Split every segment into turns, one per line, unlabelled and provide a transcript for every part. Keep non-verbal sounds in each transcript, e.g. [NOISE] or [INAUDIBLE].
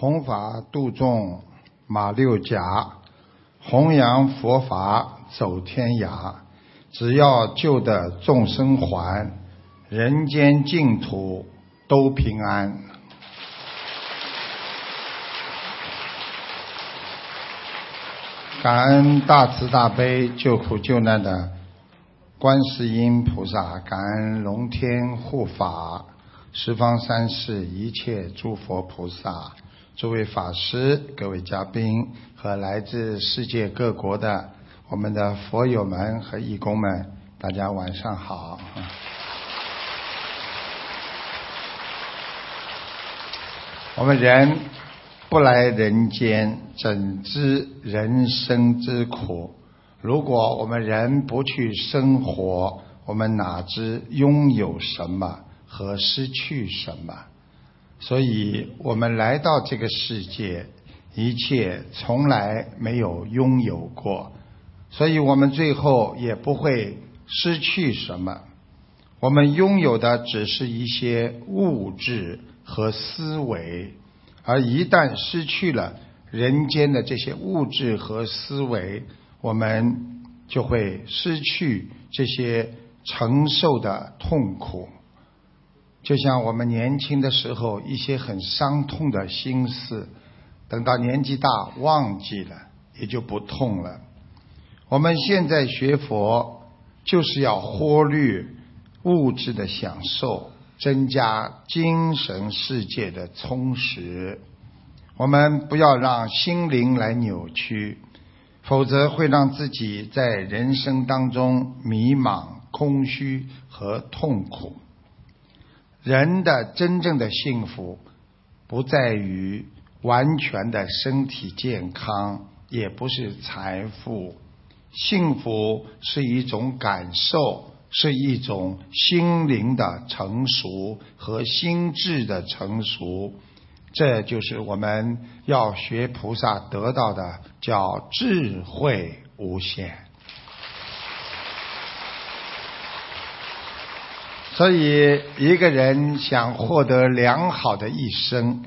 弘法度众马六甲，弘扬佛法走天涯。只要救得众生还，人间净土都平安。感恩大慈大悲救苦救难的观世音菩萨，感恩龙天护法、十方三世一切诸佛菩萨。诸位法师、各位嘉宾和来自世界各国的我们的佛友们和义工们，大家晚上好。我们人不来人间，怎知人生之苦？如果我们人不去生活，我们哪知拥有什么和失去什么？所以我们来到这个世界，一切从来没有拥有过，所以我们最后也不会失去什么。我们拥有的只是一些物质和思维，而一旦失去了人间的这些物质和思维，我们就会失去这些承受的痛苦。就像我们年轻的时候，一些很伤痛的心事，等到年纪大忘记了，也就不痛了。我们现在学佛，就是要忽略物质的享受，增加精神世界的充实。我们不要让心灵来扭曲，否则会让自己在人生当中迷茫、空虚和痛苦。人的真正的幸福，不在于完全的身体健康，也不是财富。幸福是一种感受，是一种心灵的成熟和心智的成熟。这就是我们要学菩萨得到的，叫智慧无限。所以，一个人想获得良好的一生，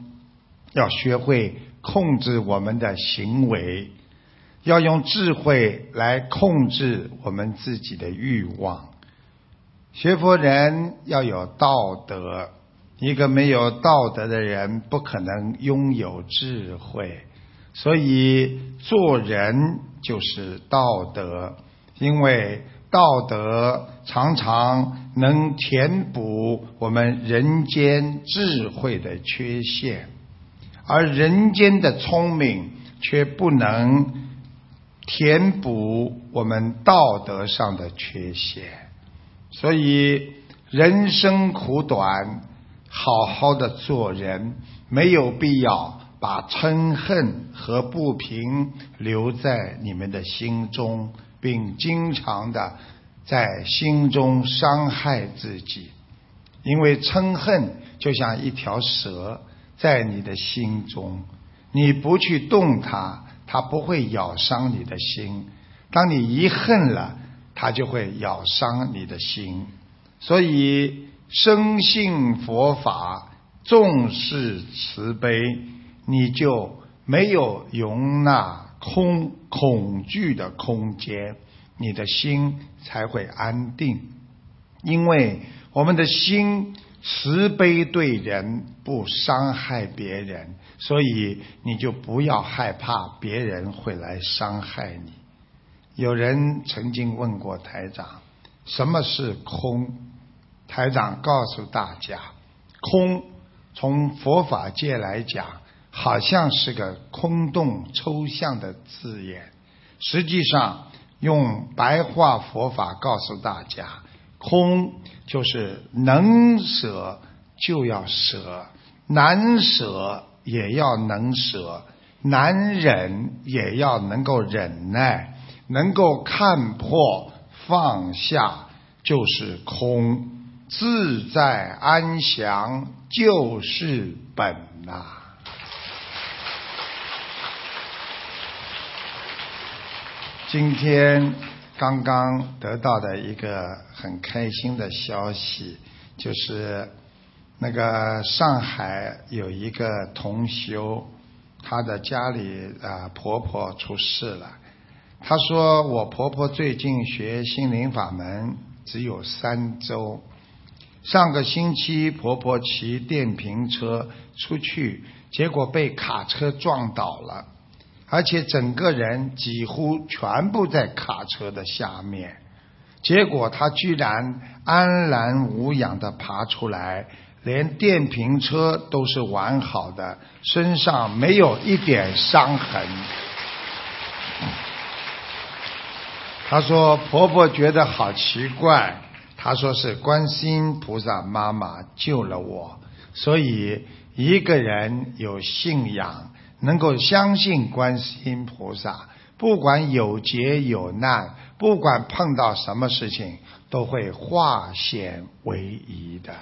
要学会控制我们的行为，要用智慧来控制我们自己的欲望。学佛人要有道德，一个没有道德的人不可能拥有智慧。所以，做人就是道德，因为。道德常常能填补我们人间智慧的缺陷，而人间的聪明却不能填补我们道德上的缺陷。所以人生苦短，好好的做人，没有必要把嗔恨和不平留在你们的心中。并经常的在心中伤害自己，因为嗔恨就像一条蛇在你的心中，你不去动它，它不会咬伤你的心；当你一恨了，它就会咬伤你的心。所以，生信佛法，重视慈悲，你就没有容纳。空恐惧的空间，你的心才会安定。因为我们的心慈悲对人，不伤害别人，所以你就不要害怕别人会来伤害你。有人曾经问过台长，什么是空？台长告诉大家，空从佛法界来讲。好像是个空洞抽象的字眼，实际上用白话佛法告诉大家，空就是能舍就要舍，难舍也要能舍，难忍也要能够忍耐，能够看破放下就是空，自在安详就是本呐。今天刚刚得到的一个很开心的消息，就是那个上海有一个同修，她的家里啊婆婆出事了。她说我婆婆最近学心灵法门只有三周，上个星期婆婆骑电瓶车出去，结果被卡车撞倒了，而且整个人几乎全部在卡车的下面。结果他居然安然无恙的爬出来，连电瓶车都是完好的，身上没有一点伤痕。他说婆婆觉得好奇怪，他说是观世音菩萨妈妈救了我，所以一个人有信仰，能够相信观世音菩萨。不管有劫有难，不管碰到什么事情，都会化险为夷的。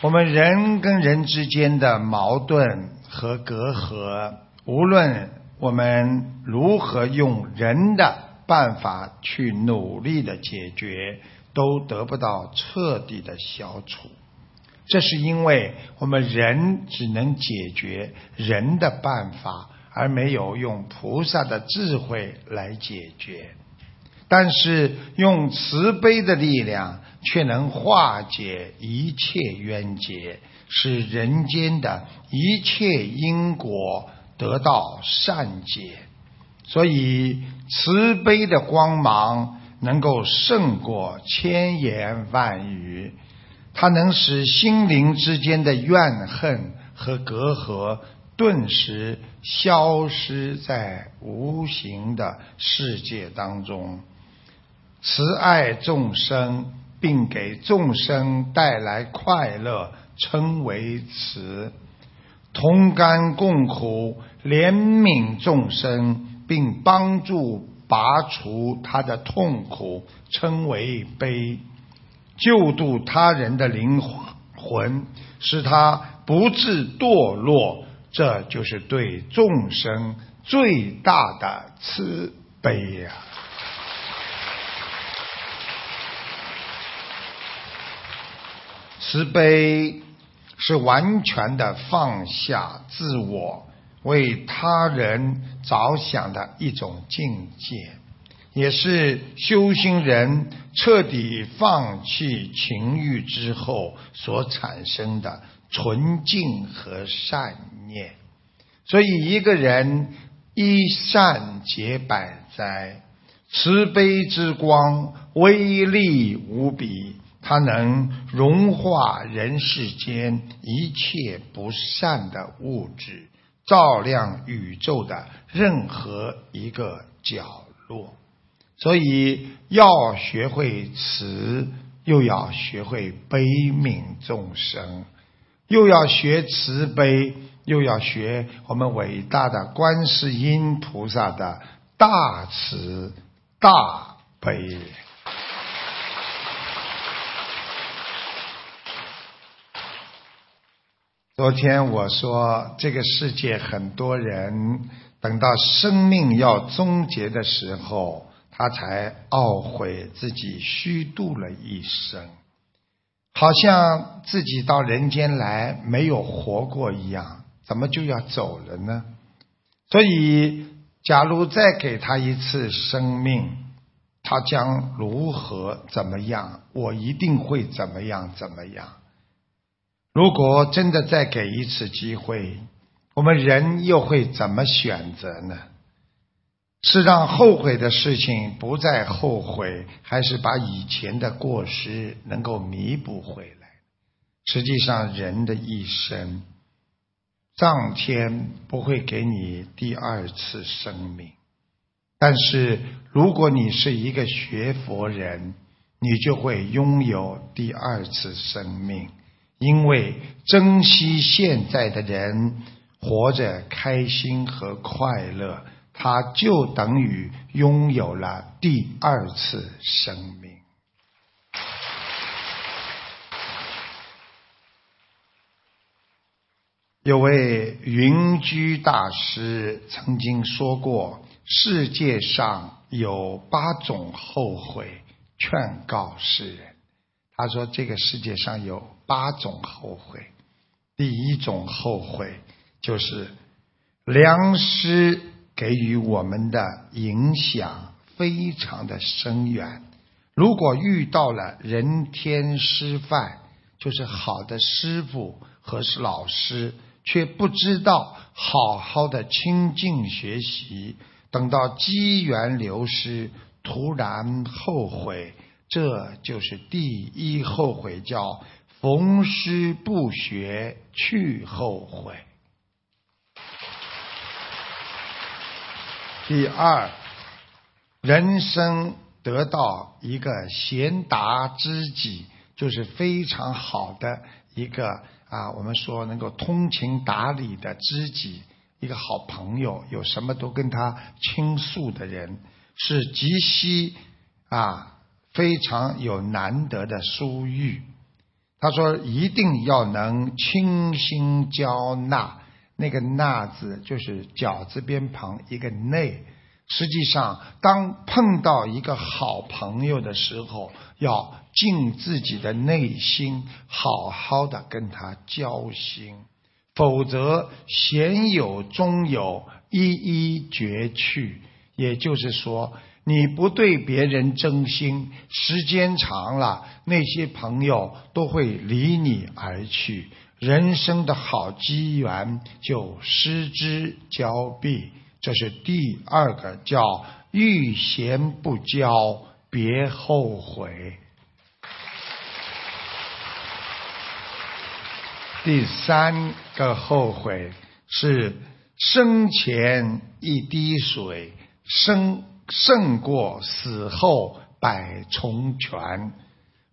我们人跟人之间的矛盾和隔阂，无论我们如何用人的办法去努力的解决，都得不到彻底的消除。这是因为我们人只能解决人的办法，而没有用菩萨的智慧来解决。但是用慈悲的力量，却能化解一切冤结，使人间的一切因果得到善解。所以，慈悲的光芒能够胜过千言万语。它能使心灵之间的怨恨和隔阂顿时消失在无形的世界当中，慈爱众生，并给众生带来快乐，称为慈；同甘共苦，怜悯众生，并帮助拔除他的痛苦，称为悲。救度他人的灵魂，使他不致堕落，这就是对众生最大的慈悲呀！慈悲是完全的放下自我，为他人着想的一种境界。也是修行人彻底放弃情欲之后所产生的纯净和善念。所以，一个人一善解百灾，慈悲之光威力无比，它能融化人世间一切不善的物质，照亮宇宙的任何一个角落。所以要学会慈，又要学会悲悯众生，又要学慈悲，又要学我们伟大的观世音菩萨的大慈大悲。昨天我说，这个世界很多人等到生命要终结的时候。他才懊悔自己虚度了一生，好像自己到人间来没有活过一样，怎么就要走了呢？所以，假如再给他一次生命，他将如何怎么样？我一定会怎么样怎么样？如果真的再给一次机会，我们人又会怎么选择呢？是让后悔的事情不再后悔，还是把以前的过失能够弥补回来？实际上，人的一生，上天不会给你第二次生命。但是，如果你是一个学佛人，你就会拥有第二次生命，因为珍惜现在的人，活着开心和快乐。他就等于拥有了第二次生命。有位云居大师曾经说过：“世界上有八种后悔，劝告世人。”他说这个世界上有八种后悔，第一种后悔就是良师给予我们的影响非常的深远。如果遇到了人天师范，就是好的师傅和老师，却不知道好好的亲近学习，等到机缘流失，突然后悔，这就是第一后悔，叫逢师不学去后悔。第二，人生得到一个贤达知己。就是非常好的一个啊，我们说能够通情达理的知己，一个好朋友，有什么都跟他倾诉的人，是极稀啊，非常有难得的殊遇。他说一定要能倾心交纳，那个纳字就是饺子边旁一个内。实际上，当碰到一个好朋友的时候，要尽自己的内心，好好的跟他交心，否则贤友终有一一绝去。也就是说，你不对别人真心，时间长了，那些朋友都会离你而去，人生的好机缘就失之交臂。这是第二个叫遇贤不交，别后悔。第三个后悔是生前一滴水，生胜过死后百重泉。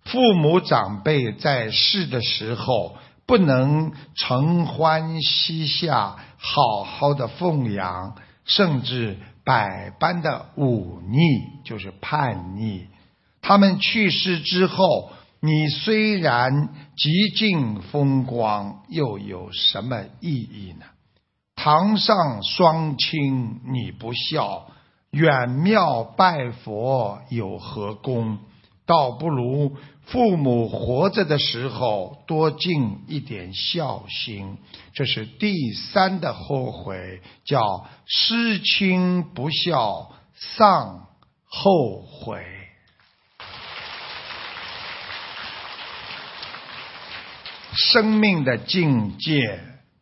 父母长辈在世的时候，不能承欢膝下，好好的奉养。甚至百般的忤逆，就是叛逆。他们去世之后，你虽然极尽风光，又有什么意义呢？堂上双亲你不孝，远庙拜佛有何功？倒不如父母活着的时候多尽一点孝心，这是第三的后悔，叫失亲不孝丧后悔。生命的境界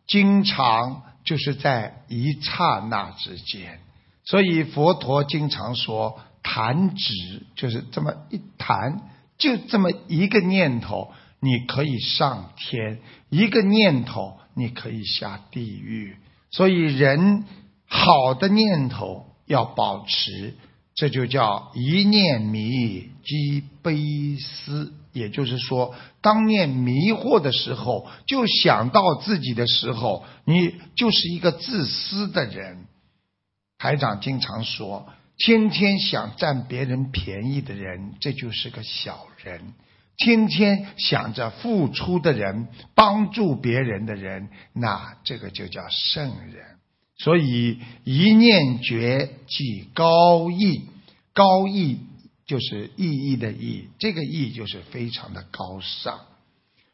经常就是在一刹那之间，所以佛陀经常说。弹指就是这么一弹，就这么一个念头，你可以上天；一个念头，你可以下地狱。所以，人好的念头要保持，这就叫一念迷即悲思。也就是说，当念迷惑的时候，就想到自己的时候，你就是一个自私的人。台长经常说。天天想占别人便宜的人，这就是个小人；天天想着付出的人、帮助别人的人，那这个就叫圣人。所以一念觉即高义，高义就是意义的义，这个义就是非常的高尚。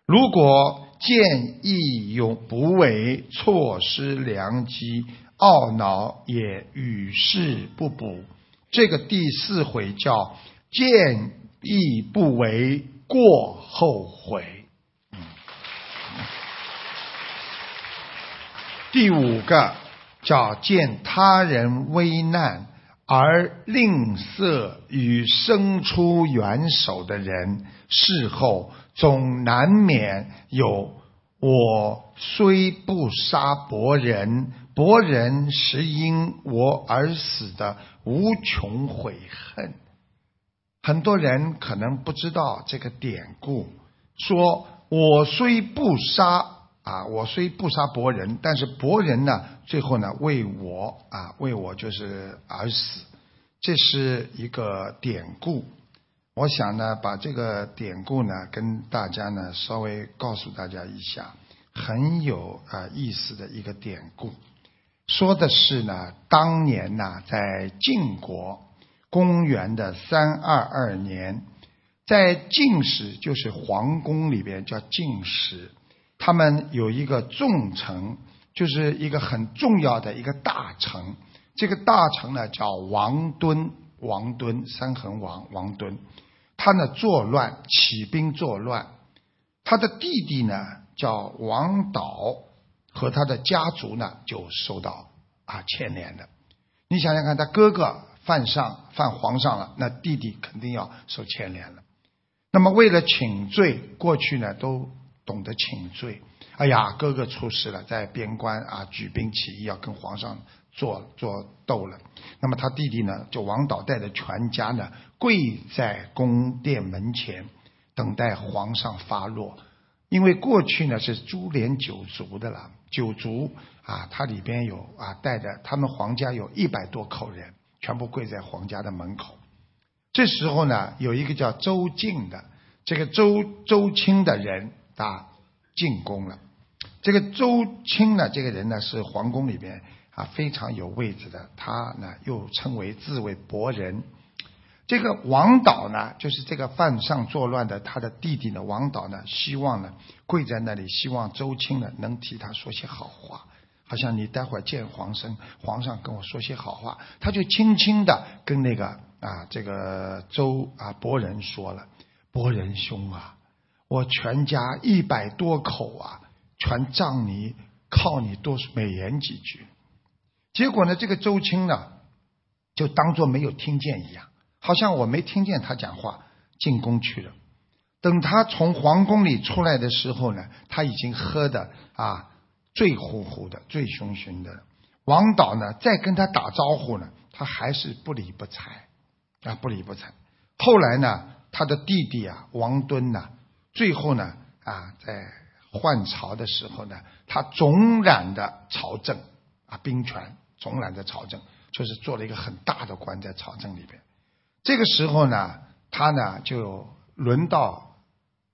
如果见义勇不为，错失良机。懊恼也与世不补，这个第四回叫见义不为过后悔。第五个叫见他人危难而吝啬与伸出援手的人，事后总难免有我虽不杀伯仁。博人是因我而死的无穷悔恨。很多人可能不知道这个典故，说我虽不杀啊，我虽不杀伯仁，但是伯仁呢，最后呢为我啊，为我就是而死。这是一个典故。我想呢，把这个典故呢，跟大家呢稍微告诉大家一下，很有啊意思的一个典故。说的是呢，当年呢，在晋国，公元的三二二年，在晋史，就是皇宫里边叫晋史，他们有一个重臣，就是一个很重要的一个大臣。这个大臣呢叫王敦，王敦，三横王，王敦。他呢作乱，起兵作乱。他的弟弟呢叫王导，和他的家族呢就受到啊牵连的。你想想看，他哥哥犯上犯皇上了，那弟弟肯定要受牵连了。那么为了请罪，过去呢都懂得请罪。哎呀，哥哥出事了，在边关啊举兵起义，要跟皇上做做斗了。那么他弟弟呢，就王导带着全家呢，跪在宫殿门前，等待皇上发落。因为过去呢是株连九族的了，九族啊，它里边有啊带着他们皇家有一百多口人，全部跪在皇家的门口。这时候呢，有一个叫周敬的，这个周周清的人啊进宫了。这个周清呢，这个人呢是皇宫里边啊非常有位置的，他呢又称为自为伯仁。这个王导呢，就是这个犯上作乱的他的弟弟呢，王导呢希望呢跪在那里，希望周清呢能替他说些好话。好像你待会儿见皇上，皇上跟我说些好话，他就轻轻的跟那个啊这个周啊伯仁说了：“伯仁兄啊，我全家一百多口啊，全仗你靠你多美言几句。”结果呢，这个周青呢就当做没有听见一样，好像我没听见他讲话，进宫去了。等他从皇宫里出来的时候呢，他已经喝的啊。醉乎乎的，醉醺醺的。王导呢，再跟他打招呼呢，他还是不理不睬啊，不理不睬。后来呢，他的弟弟啊，王敦呢，最后呢，啊，在换朝的时候呢，他总揽的朝政啊，兵权总揽的朝政，就是做了一个很大的官在朝政里边。这个时候呢，他呢就轮到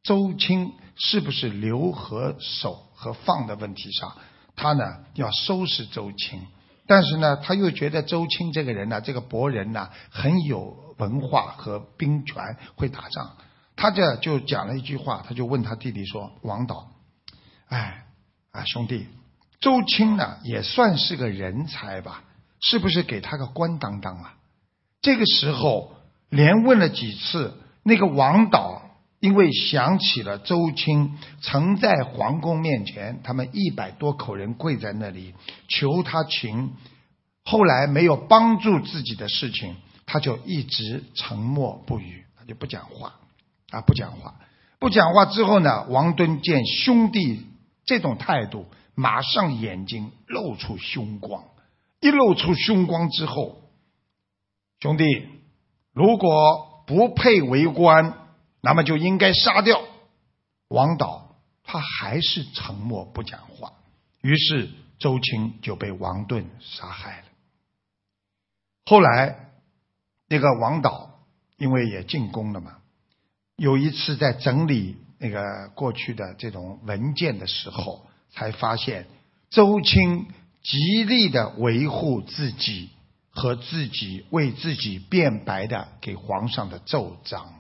周青是不是留和守？和放的问题上，他呢要收拾周青，但是呢他又觉得周青这个人呢，这个伯仁呢很有文化和兵权，会打仗。他这就讲了一句话，他就问他弟弟说：“王导，哎啊兄弟，周青呢也算是个人才吧？是不是给他个官当当啊？”这个时候连问了几次，那个王导。因为想起了周青曾在皇宫面前，他们一百多口人跪在那里求他情，后来没有帮助自己的事情，他就一直沉默不语，他就不讲话啊，不讲话，不讲话之后呢，王敦见兄弟这种态度，马上眼睛露出凶光，一露出凶光之后，兄弟如果不配为官。那么就应该杀掉王导，他还是沉默不讲话。于是周青就被王盾杀害了。后来那个王导因为也进宫了嘛，有一次在整理那个过去的这种文件的时候，才发现周青极力的维护自己和自己为自己辩白的给皇上的奏章。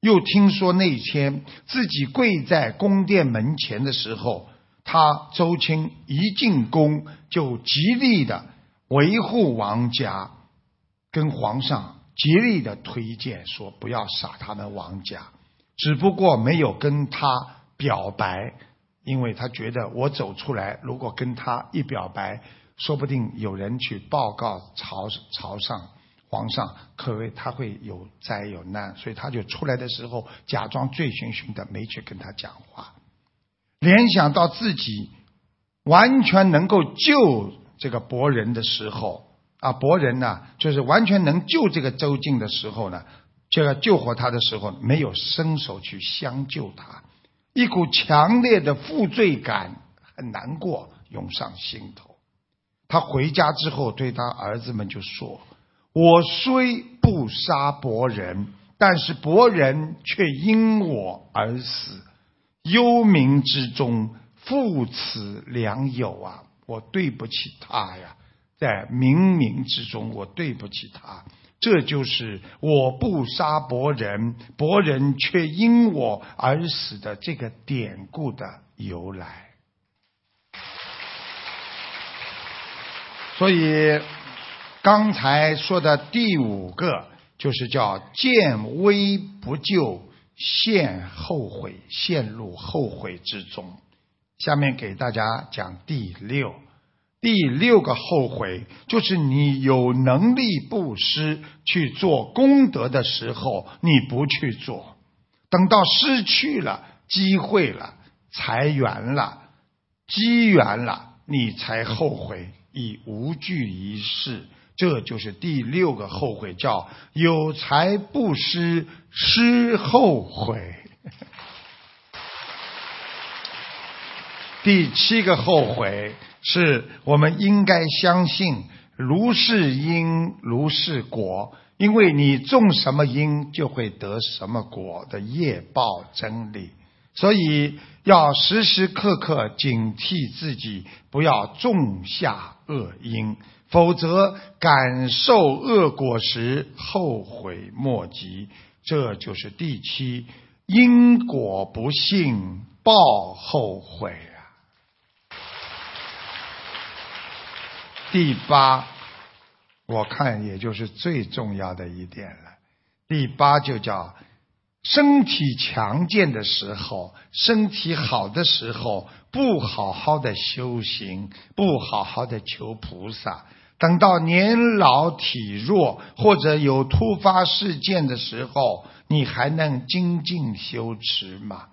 又听说那天自己跪在宫殿门前的时候，他周青一进宫就极力的维护王家，跟皇上极力的推荐说不要杀他们王家，只不过没有跟他表白，因为他觉得我走出来，如果跟他一表白，说不定有人去报告朝朝上。皇上可谓他会有灾有难，所以他就出来的时候假装醉醺醺的，没去跟他讲话。联想到自己完全能够救这个伯仁的时候啊，伯仁呢，就是完全能救这个周静的时候呢，就要救活他的时候，没有伸手去相救他，一股强烈的负罪感很难过涌上心头。他回家之后对他儿子们就说。我虽不杀伯仁，但是伯仁却因我而死。幽冥之中，父慈良友啊！我对不起他呀，在冥冥之中，我对不起他。这就是我不杀伯仁，伯仁却因我而死的这个典故的由来。所以刚才说的第五个就是叫见危不救，陷后悔，陷入后悔之中。下面给大家讲第六。第六个后悔，就是你有能力布施去做功德的时候，你不去做；等到失去了机会了、财源了、机缘了，你才后悔，已无惧于事。这就是第六个后悔，叫有财不施，施后悔。第七个后悔。是我们应该相信如是因如是果，因为你种什么因就会得什么果的业报真理，所以要时时刻刻警惕自己，不要种下恶因，否则感受恶果时后悔莫及。这就是第七因果不信报后悔啊。第八，我看也就是最重要的一点了。第八就叫身体强健的时候，身体好的时候，不好好的修行，不好好的求菩萨，等到年老体弱或者有突发事件的时候，你还能精进修持吗？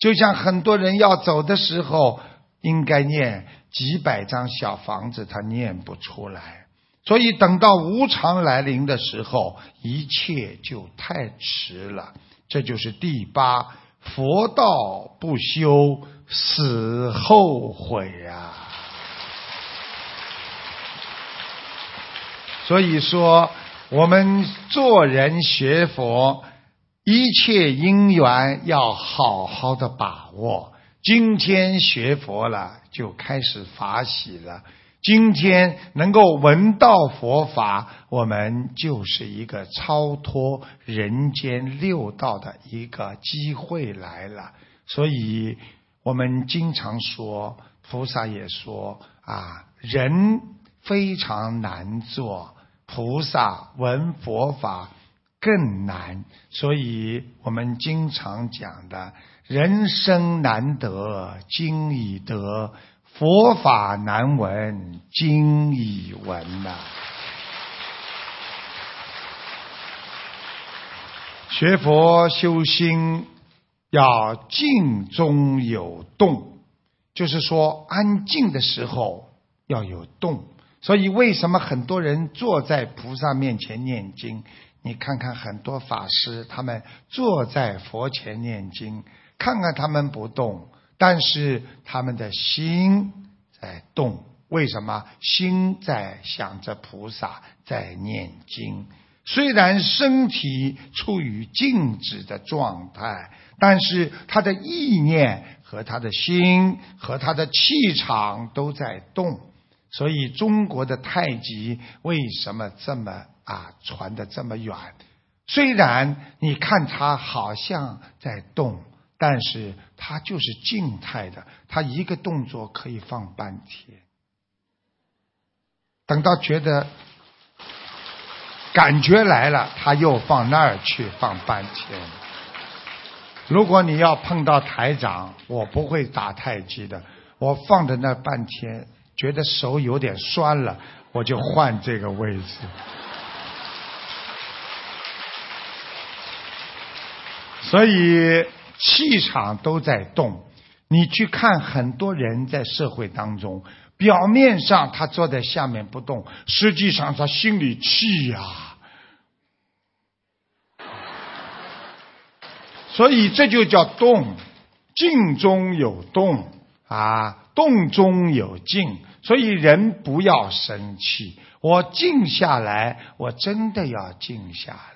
就像很多人要走的时候，应该念。几百张小房子，他念不出来，所以等到无常来临的时候，一切就太迟了。这就是第八佛道不修，死后悔呀。所以说，我们做人学佛，一切因缘要好好的把握。今天学佛了。就开始法喜了。今天能够闻到佛法，我们就是一个超脱人间六道的一个机会来了。所以我们经常说，菩萨也说啊，人非常难做，菩萨闻佛法更难。所以我们经常讲的。人生难得今已得，佛法难闻今已闻呐。学佛修心要静中有动，就是说安静的时候要有动。所以为什么很多人坐在菩萨面前念经？你看看很多法师，他们坐在佛前念经。看看他们不动，但是他们的心在动。为什么？心在想着菩萨，在念经。虽然身体处于静止的状态，但是他的意念和他的心和他的气场都在动。所以中国的太极为什么这么啊传的这么远？虽然你看它好像在动。但是它就是静态的，它一个动作可以放半天。等到觉得感觉来了，他又放那儿去放半天。如果你要碰到台长，我不会打太极的，我放在那半天，觉得手有点酸了，我就换这个位置。所以。气场都在动，你去看很多人在社会当中，表面上他坐在下面不动，实际上他心里气呀。所以这就叫动，静中有动啊，动中有静。所以人不要生气，我静下来，我真的要静下来。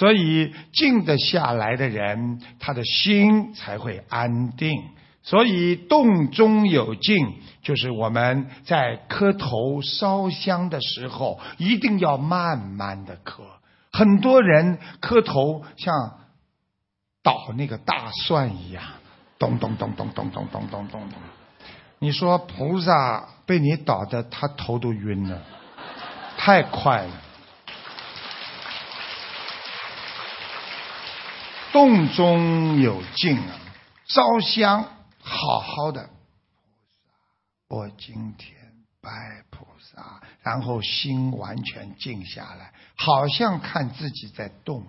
所以静得下来的人，他的心才会安定。所以动中有静，就是我们在磕头烧香的时候，一定要慢慢的磕，很多人磕头像捣那个大蒜一样，咚咚咚咚咚咚咚咚咚咚。你说菩萨被你捣的，他头都晕了，太快了。洞中有静啊，烧香好好的。我今天拜菩萨，然后心完全静下来，好像看自己在动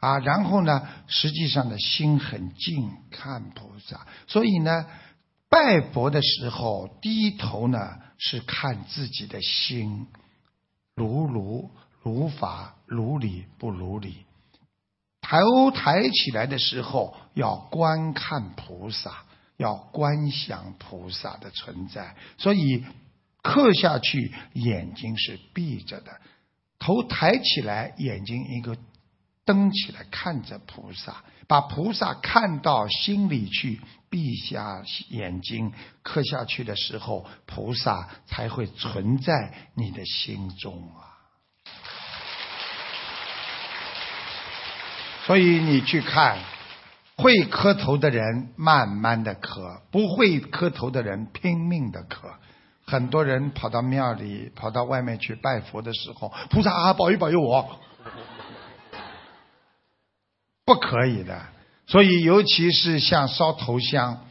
啊。然后呢，实际上的心很静，看菩萨。所以呢，拜佛的时候低头呢，是看自己的心，如如如法如理不如理。头抬起来的时候，要观看菩萨，要观想菩萨的存在。所以刻下去，眼睛是闭着的，头抬起来，眼睛一个瞪起来，看着菩萨，把菩萨看到心里去，闭下眼睛刻下去的时候，菩萨才会存在你的心中啊。所以你去看，会磕头的人慢慢的磕，不会磕头的人拼命的磕。很多人跑到庙里，跑到外面去拜佛的时候，菩萨啊，保佑保佑我，不可以的。所以尤其是像烧头香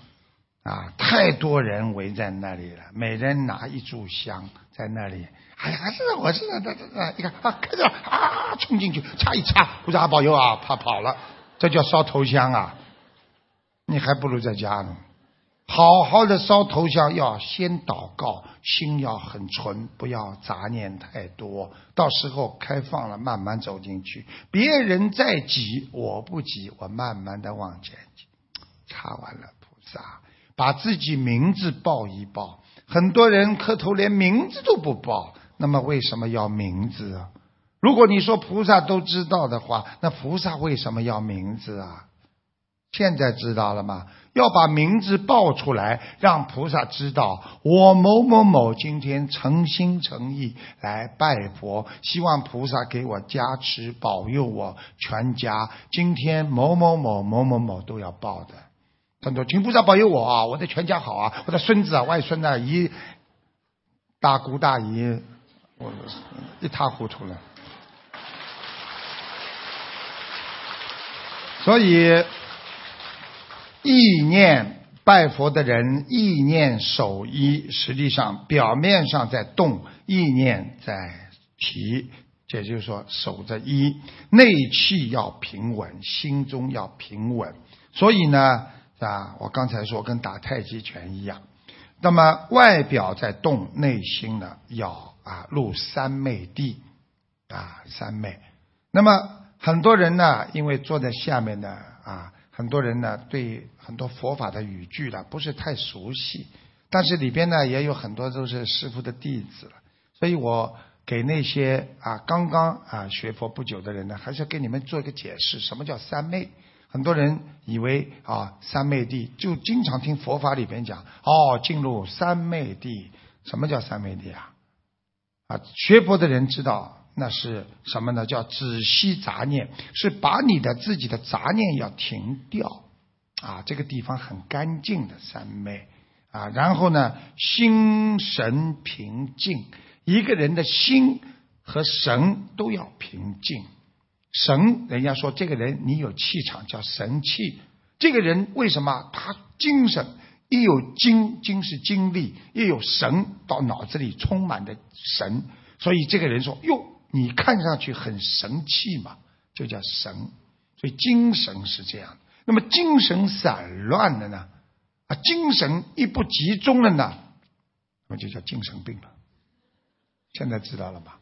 啊，太多人围在那里了，每人拿一炷香在那里。哎呀，是我是的，这这你看啊，看着啊，冲进去擦一擦，菩萨保佑啊，怕跑了，这叫烧头香啊！你还不如在家呢，好好的烧头香，要先祷告，心要很纯，不要杂念太多。到时候开放了，慢慢走进去，别人再急，我不急，我慢慢的往前进。擦完了，菩萨把自己名字报一报，很多人磕头连名字都不报。那么为什么要名字啊？如果你说菩萨都知道的话，那菩萨为什么要名字啊？现在知道了吗？要把名字报出来，让菩萨知道我某某某今天诚心诚意来拜佛，希望菩萨给我加持保佑我全家。今天某某某某某某都要报的，很多请菩萨保佑我啊！我的全家好啊！我的孙子啊、外孙啊、姨、大姑大姨。我一塌糊涂了，所以意念拜佛的人，意念守一，实际上表面上在动，意念在提，也就是说守着一，内气要平稳，心中要平稳。所以呢，啊，我刚才说跟打太极拳一样，那么外表在动，内心呢要。啊，入三昧地，啊，三昧。那么很多人呢，因为坐在下面呢，啊，很多人呢对很多佛法的语句呢不是太熟悉，但是里边呢也有很多都是师傅的弟子，所以我给那些啊刚刚啊学佛不久的人呢，还是给你们做一个解释，什么叫三昧？很多人以为啊三昧地就经常听佛法里边讲，哦，进入三昧地，什么叫三昧地啊？啊，学佛的人知道那是什么呢？叫止息杂念，是把你的自己的杂念要停掉。啊，这个地方很干净的三昧啊。然后呢，心神平静，一个人的心和神都要平静。神，人家说这个人你有气场，叫神气。这个人为什么他精神？一有精，精是精力；一有神，到脑子里充满的神。所以这个人说：“哟，你看上去很神气嘛，就叫神。”所以精神是这样。那么精神散乱的呢？啊，精神一不集中了呢，那么就叫精神病了。现在知道了吧？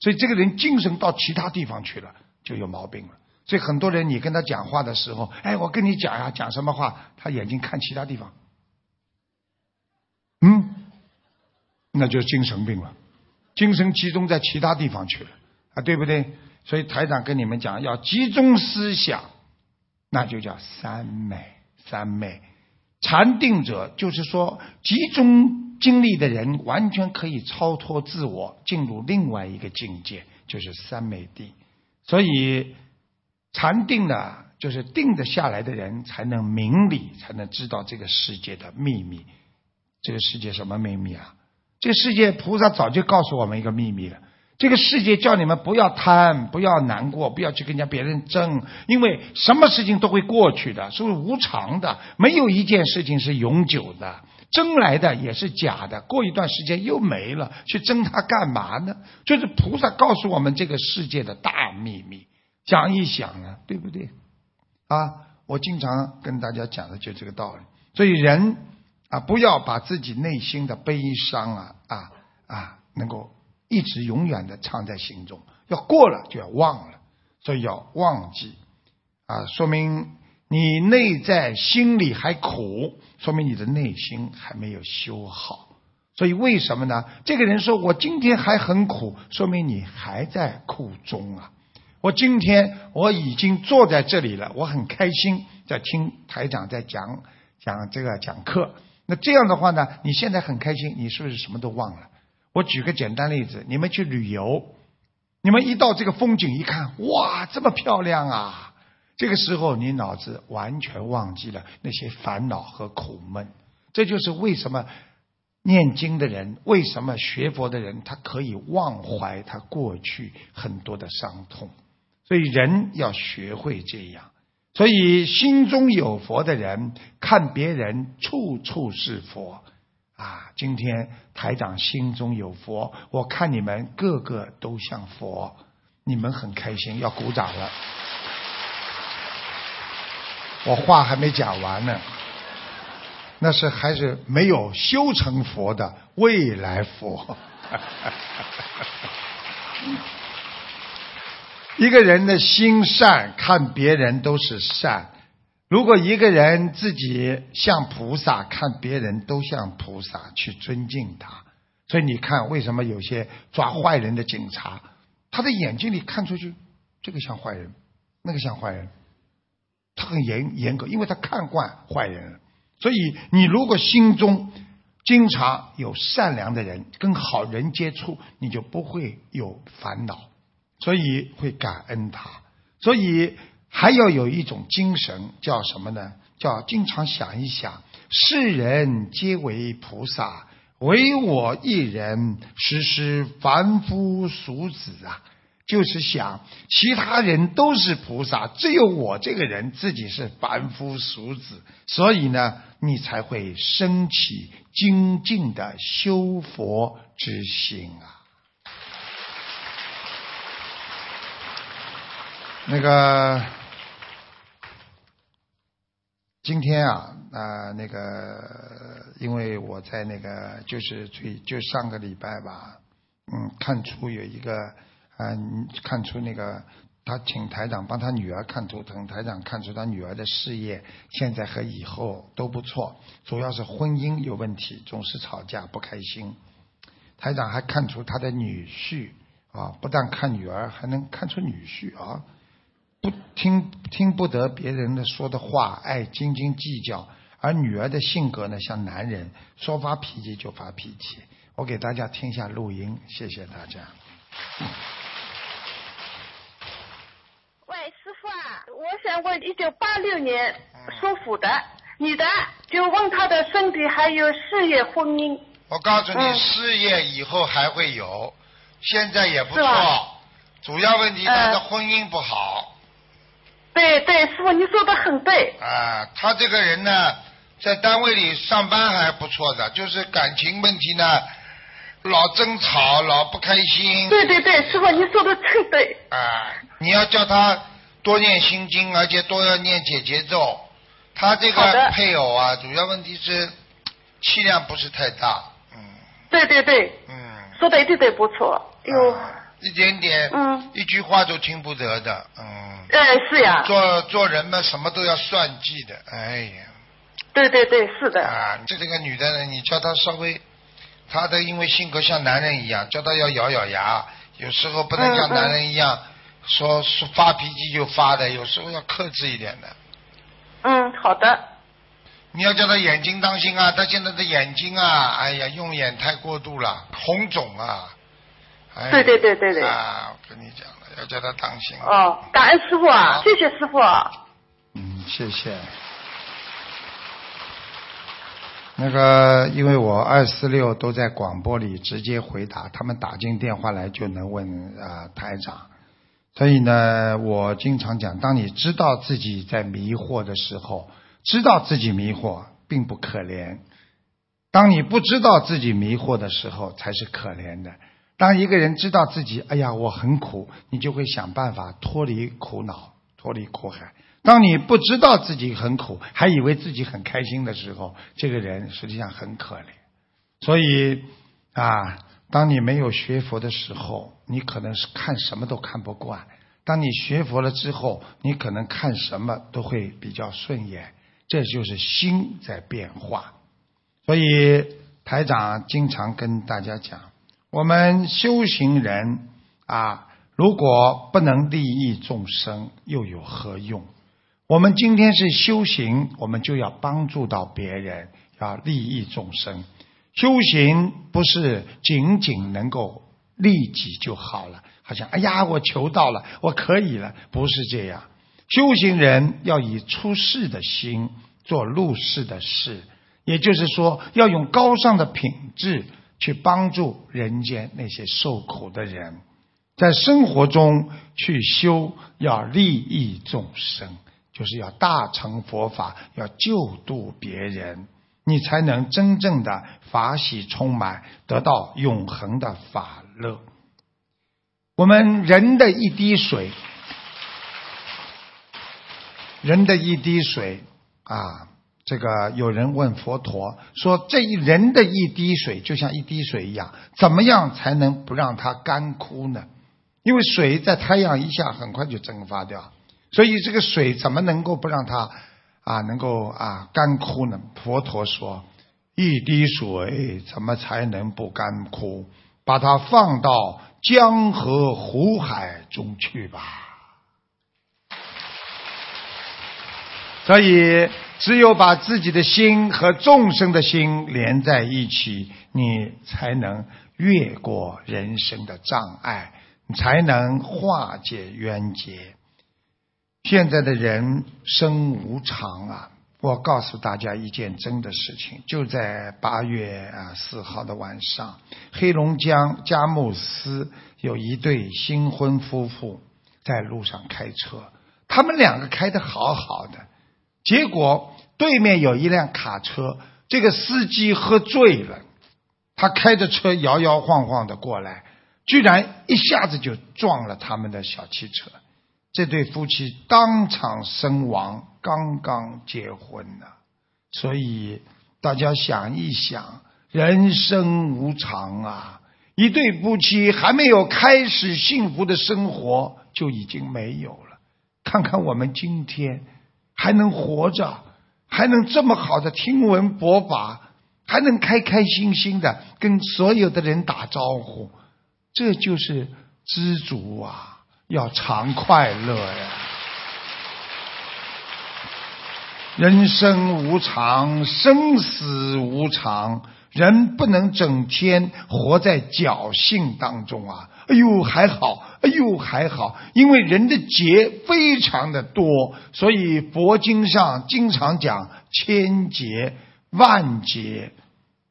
所以这个人精神到其他地方去了，就有毛病了。所以很多人，你跟他讲话的时候，哎，我跟你讲呀，讲什么话？他眼睛看其他地方。嗯，那就是精神病了，精神集中在其他地方去了啊，对不对？所以台长跟你们讲，要集中思想，那就叫三昧。三昧禅定者，就是说集中精力的人，完全可以超脱自我，进入另外一个境界，就是三昧地。所以禅定呢，就是定得下来的人才能明理，才能知道这个世界的秘密。这个世界什么秘密啊？这个世界菩萨早就告诉我们一个秘密了。这个世界叫你们不要贪，不要难过，不要去跟人家别人争，因为什么事情都会过去的，是无常的，没有一件事情是永久的，争来的也是假的，过一段时间又没了，去争它干嘛呢？就是菩萨告诉我们这个世界的大秘密，想一想啊，对不对？啊，我经常跟大家讲的就这个道理，所以人啊，不要把自己内心的悲伤啊啊啊，能够。一直永远的藏在心中，要过了就要忘了，所以要忘记啊，说明你内在心里还苦，说明你的内心还没有修好。所以为什么呢？这个人说我今天还很苦，说明你还在苦中啊。我今天我已经坐在这里了，我很开心，在听台长在讲讲这个讲课。那这样的话呢，你现在很开心，你是不是什么都忘了？我举个简单例子，你们去旅游，你们一到这个风景一看，哇，这么漂亮啊！这个时候你脑子完全忘记了那些烦恼和苦闷。这就是为什么念经的人，为什么学佛的人，他可以忘怀他过去很多的伤痛。所以人要学会这样。所以心中有佛的人，看别人处处是佛。啊，今天台长心中有佛，我看你们个个都像佛，你们很开心，要鼓掌了。我话还没讲完呢，那是还是没有修成佛的未来佛。[LAUGHS] 一个人的心善，看别人都是善。如果一个人自己像菩萨，看别人都像菩萨，去尊敬他，所以你看，为什么有些抓坏人的警察，他的眼睛里看出去，这个像坏人，那个像坏人，他很严严格，因为他看惯坏人。所以你如果心中经常有善良的人，跟好人接触，你就不会有烦恼，所以会感恩他。所以。还要有一种精神，叫什么呢？叫经常想一想，世人皆为菩萨，唯我一人，实施凡夫俗子啊！就是想，其他人都是菩萨，只有我这个人自己是凡夫俗子，所以呢，你才会升起精进的修佛之心啊！那个。今天啊，啊那个，因为我在那个，就是最就上个礼拜吧，嗯，看出有一个，嗯，看出那个，他请台长帮他女儿看图腾，台长看出他女儿的事业现在和以后都不错，主要是婚姻有问题，总是吵架不开心。台长还看出他的女婿啊，不但看女儿，还能看出女婿啊。不听听不得别人的说的话，爱斤斤计较。而女儿的性格呢，像男人，说发脾气就发脾气。我给大家听一下录音，谢谢大家。
喂，师傅想问，一九八六年属虎的女的，就问她的身体还有事业婚姻。
我告诉你，事业以后还会有，现在也不错。主要问题她的婚姻不好。
对对，师傅你说的很对。
啊，他这个人呢，在单位里上班还不错的，就是感情问题呢，老争吵，老不开心。
对对对，师傅你说的真对。
啊，你要叫他多念心经，而且多要念解节奏。他这个配偶啊，主要问题是气量不是太大。嗯。
对对对。嗯。说的一对对不错。哟。
一点点，嗯，一句话都听不得的，嗯。
哎，是呀。
做做人嘛，什么都要算计的，哎呀。
对对对，是的。
啊，这这个女的呢，你叫她稍微，她的因为性格像男人一样，叫她要咬咬牙，有时候不能像男人一样，说说发脾气就发的，有时候要克制一点的。
嗯，好的。
你要叫他眼睛当心啊，他现在的眼睛啊，哎呀，用眼太过度了，红肿啊。
对对对对对。
啊，我跟你讲了，要叫他当心。
哦，感恩师傅啊，谢谢师傅。
嗯，谢谢。那个，因为我二四六都在广播里直接回答，他们打进电话来就能问啊、台长，所以呢，我经常讲，当你知道自己在迷惑的时候，知道自己迷惑并不可怜；当你不知道自己迷惑的时候，才是可怜的。当一个人知道自己，哎呀，我很苦，你就会想办法脱离苦恼，脱离苦海。当你不知道自己很苦，还以为自己很开心的时候，这个人实际上很可怜。所以啊，当你没有学佛的时候，你可能是看什么都看不惯；当你学佛了之后，你可能看什么都会比较顺眼。这就是心在变化。所以台长经常跟大家讲，我们修行人啊，如果不能利益众生，又有何用？我们今天是修行，我们就要帮助到别人，要利益众生。修行不是仅仅能够利己就好了，好像哎呀，我求到了，我可以了，不是这样。修行人要以出世的心做入世的事，也就是说，要用高尚的品质去帮助人间那些受苦的人，在生活中去修，要利益众生。就是要大乘佛法，要救度别人，你才能真正的法喜充满，得到永恒的法乐。我们人的一滴水，人的一滴水啊，这个有人问佛陀说：“这一人的一滴水就像一滴水一样，怎么样才能不让它干枯呢？因为水在太阳一下很快就蒸发掉。”所以这个水怎么能够不让它啊能够啊干枯呢？佛陀说，一滴水怎么才能不干枯？把它放到江河湖海中去吧。所以，只有把自己的心和众生的心连在一起，你才能越过人生的障碍，才能化解冤结。现在的人生无常啊！我告诉大家一件真的事情，就在八月啊四号的晚上，黑龙江佳木斯有一对新婚夫妇在路上开车，他们两个开的好好的，结果对面有一辆卡车，这个司机喝醉了，他开着车摇摇晃晃的过来，居然一下子就撞了他们的小汽车。这对夫妻当场身亡，刚刚结婚呢。所以大家想一想，人生无常啊！一对夫妻还没有开始幸福的生活，就已经没有了。看看我们今天还能活着，还能这么好的听闻佛法，还能开开心心的跟所有的人打招呼，这就是知足啊！要常快乐呀！人生无常，生死无常，人不能整天活在侥幸当中啊！哎呦，还好，哎呦，还好，因为人的劫非常的多，所以佛经上经常讲千劫万劫，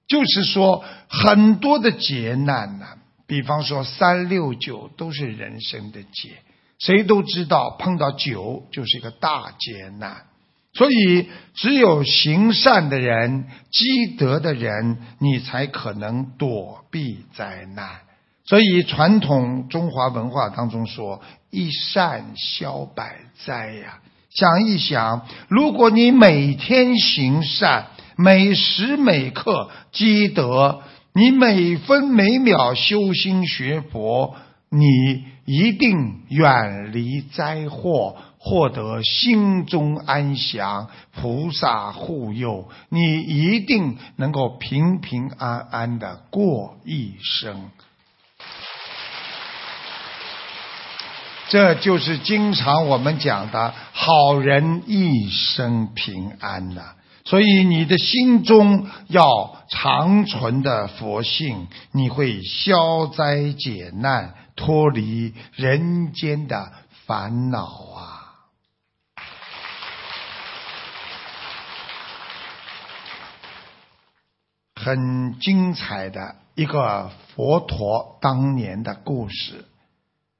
就是说很多的劫难呐。比方说三六九都是人生的劫，谁都知道碰到九就是一个大劫难，所以只有行善的人、积德的人，你才可能躲避灾难。所以传统中华文化当中说“一善消百灾”呀，想一想，如果你每天行善，每时每刻积德。你每分每秒修心学佛，你一定远离灾祸，获得心中安详，菩萨护佑，你一定能够平平安安的过一生。这就是经常我们讲的好人一生平安呐。所以你的心中要长存的佛性，你会消灾解难，脱离人间的烦恼啊！很精彩的一个佛陀当年的故事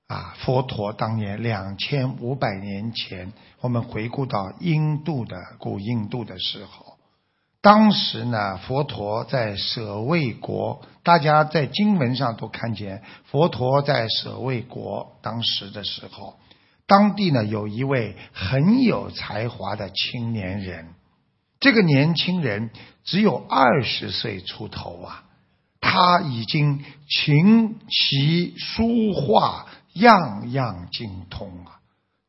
啊！佛陀当年两千五百年前，我们回顾到印度的古印度的时候，当时呢，佛陀在舍卫国，大家在经文上都看见佛陀在舍卫国当时的时候，当地呢有一位很有才华的青年人。这个年轻人只有二十岁出头啊，他已经琴棋书画样样精通啊。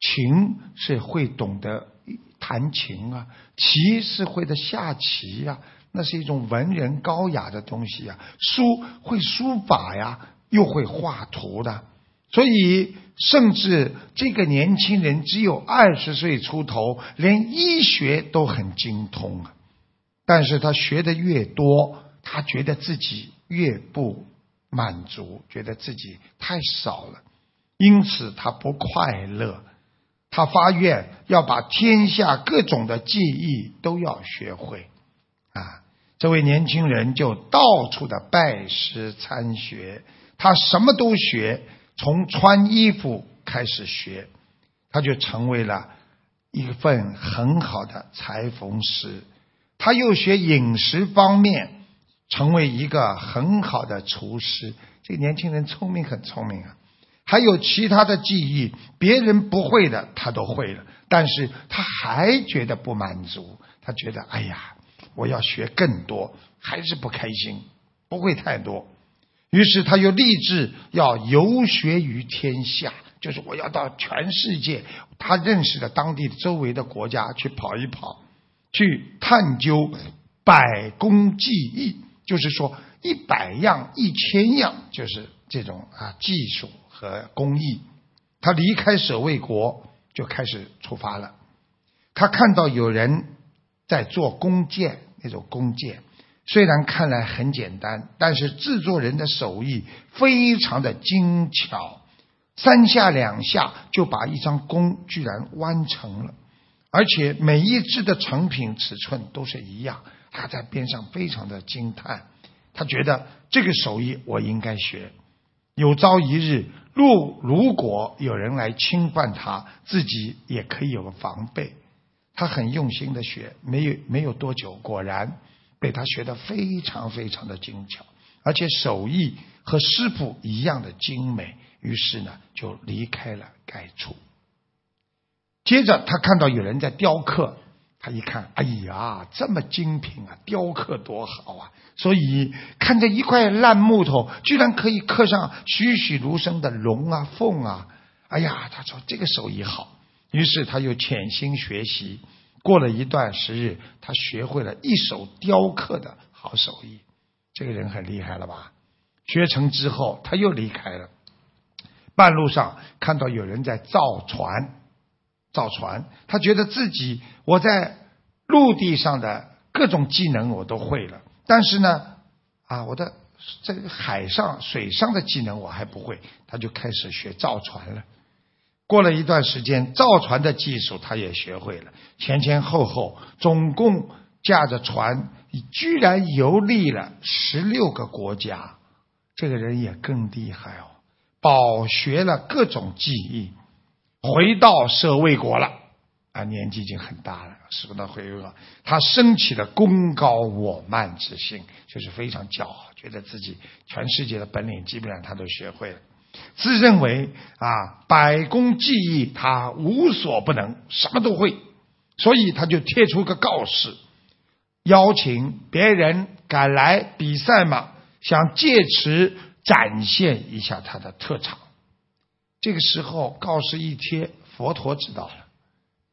琴是会懂得弹琴啊，棋是会的下棋呀，那是一种文人高雅的东西呀。书会书法呀，又会画图的。所以，甚至这个年轻人只有二十岁出头，连医学都很精通啊。但是他学的越多，他觉得自己越不满足，觉得自己太少了，因此他不快乐。他发愿要把天下各种的技艺都要学会啊！这位年轻人就到处的拜师参学，他什么都学。从穿衣服开始学，他就成为了一份很好的裁缝师。他又学饮食方面，成为一个很好的厨师。这个年轻人聪明，很聪明啊！还有其他的技艺，别人不会的，他都会了。但是他还觉得不满足，他觉得哎呀，我要学更多，还是不开心，不会太多。于是他又立志要游学于天下，就是我要到全世界，他认识的当地周围的国家去跑一跑，去探究百工技艺，就是说一百样、一千样，就是这种啊技术和工艺。他离开舍卫国就开始出发了。他看到有人在做弓箭，那种弓箭。虽然看来很简单，但是制作人的手艺非常的精巧，三下两下就把一张弓居然弯成了，而且每一只的成品尺寸都是一样。他在边上非常的惊叹，他觉得这个手艺我应该学。有朝一日，如如果有人来侵犯他，自己也可以有个防备。他很用心的学，没有没有多久，果然。被他学得非常非常的精巧，而且手艺和师傅一样的精美。于是呢，就离开了该处。接着，他看到有人在雕刻，他一看，哎呀，这么精品啊，雕刻多好啊！所以看着一块烂木头，居然可以刻上栩栩如生的龙啊、凤啊，哎呀，他说这个手艺好。于是他又潜心学习。过了一段时日，他学会了一手雕刻的好手艺。这个人很厉害了吧？学成之后，他又离开了。半路上看到有人在造船，造船，他觉得自己我在陆地上的各种技能我都会了，但是呢，啊，我的这个海上、水上的技能我还不会，他就开始学造船了。过了一段时间，造船的技术他也学会了。前前后后，总共驾着船，居然游历了十六个国家。这个人也更厉害哦，饱学了各种技艺，回到舍卫国了。啊，年纪已经很大了，舍不得回国。他升起了功高我慢之心，就是非常骄傲，觉得自己全世界的本领基本上他都学会了。自认为啊，百工技艺他无所不能，什么都会，所以他就贴出个告示，邀请别人敢来比赛嘛，想借此展现一下他的特长。这个时候告示一贴，佛陀知道了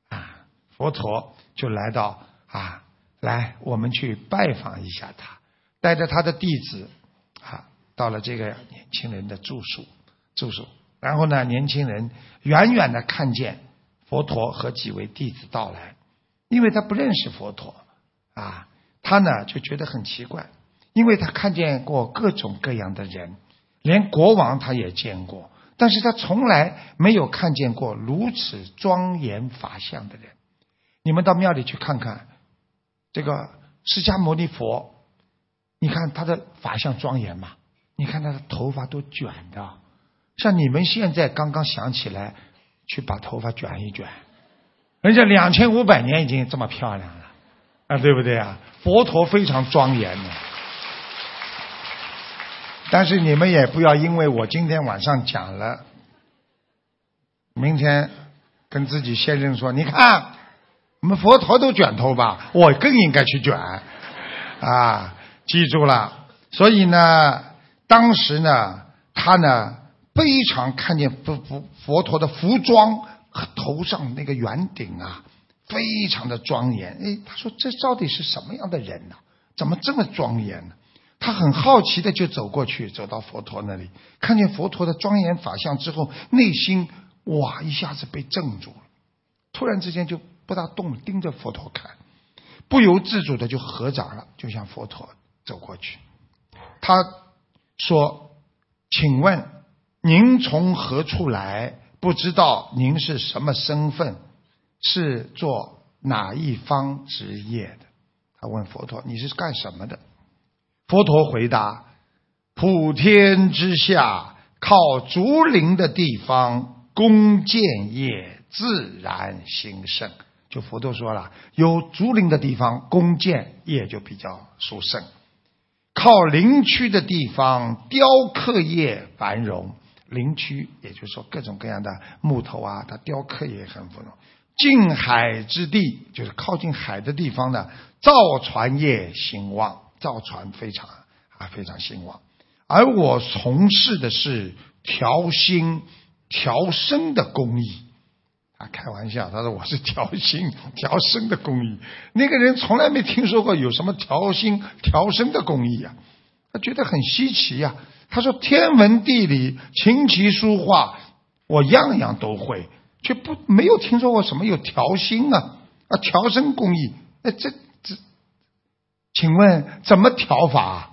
啊，佛陀就来到啊，来我们去拜访一下他，带着他的弟子啊，到了这个年轻人的住处。住宿，然后呢？年轻人远远的看见佛陀和几位弟子到来，因为他不认识佛陀啊，他呢就觉得很奇怪，因为他看见过各种各样的人，连国王他也见过，但是他从来没有看见过如此庄严法相的人。你们到庙里去看看，这个释迦牟尼佛，你看他的法相庄严嘛？你看他的头发都卷的，像你们现在刚刚想起来去把头发卷一卷，人家两千五百年已经这么漂亮了啊，对不对啊？佛陀非常庄严的。但是你们也不要因为我今天晚上讲了，明天跟自己先生说，你看我们佛陀都卷头吧，我更应该去卷啊！记住了，所以呢，当时呢，他呢非常看见佛佛佛陀的服装和头上那个圆顶啊，非常的庄严。哎，他说这到底是什么样的人呢？怎么这么庄严呢？他很好奇的就走过去，走到佛陀那里，看见佛陀的庄严法相之后，内心哇一下子被镇住了，突然之间就不大动，盯着佛陀看，不由自主的就合掌了，就向佛陀走过去。他说：“请问您从何处来？不知道您是什么身份，是做哪一方职业的？”他问佛陀：“你是干什么的？”佛陀回答：“普天之下，靠竹林的地方，弓箭业自然兴盛。就佛陀说了，有竹林的地方，弓箭业就比较殊胜；靠林区的地方，雕刻业繁荣。林区也就是说各种各样的木头啊，它雕刻也很繁荣。近海之地，就是靠近海的地方呢，造船业兴旺。”造船非常啊非常兴旺，而我从事的是调心调声的工艺。啊，开玩笑，他说我是调心 [LAUGHS] 调声的工艺。那个人从来没听说过有什么调心调声的工艺啊，他觉得很稀奇呀。他说天文地理琴棋书画我样样都会，却不没有听说过什么有调心啊啊调声工艺。哎这。请问怎么调法？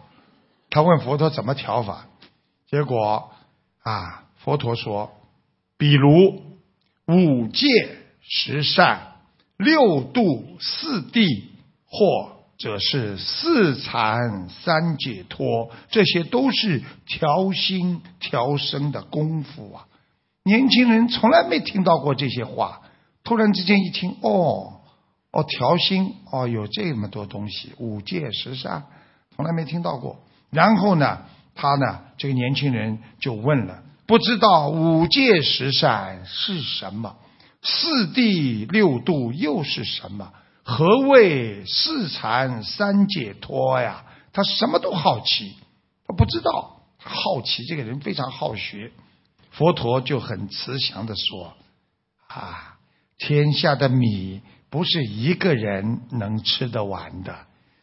他问佛陀怎么调法，结果啊，佛陀说，比如五戒十善、六度四谛，或者是四禅三解脱，这些都是调心调身的功夫啊。年轻人从来没听到过这些话，突然之间一听，哦。哦，调心哦，有这么多东西，五戒十善，从来没听到过。然后呢，他呢，这个年轻人就问了，不知道五戒十善是什么，四谛六度又是什么？何谓四禅三解脱呀？他什么都好奇，他不知道，好奇这个人非常好学。佛陀就很慈祥的说：啊，天下的米。不是一个人能吃得完的，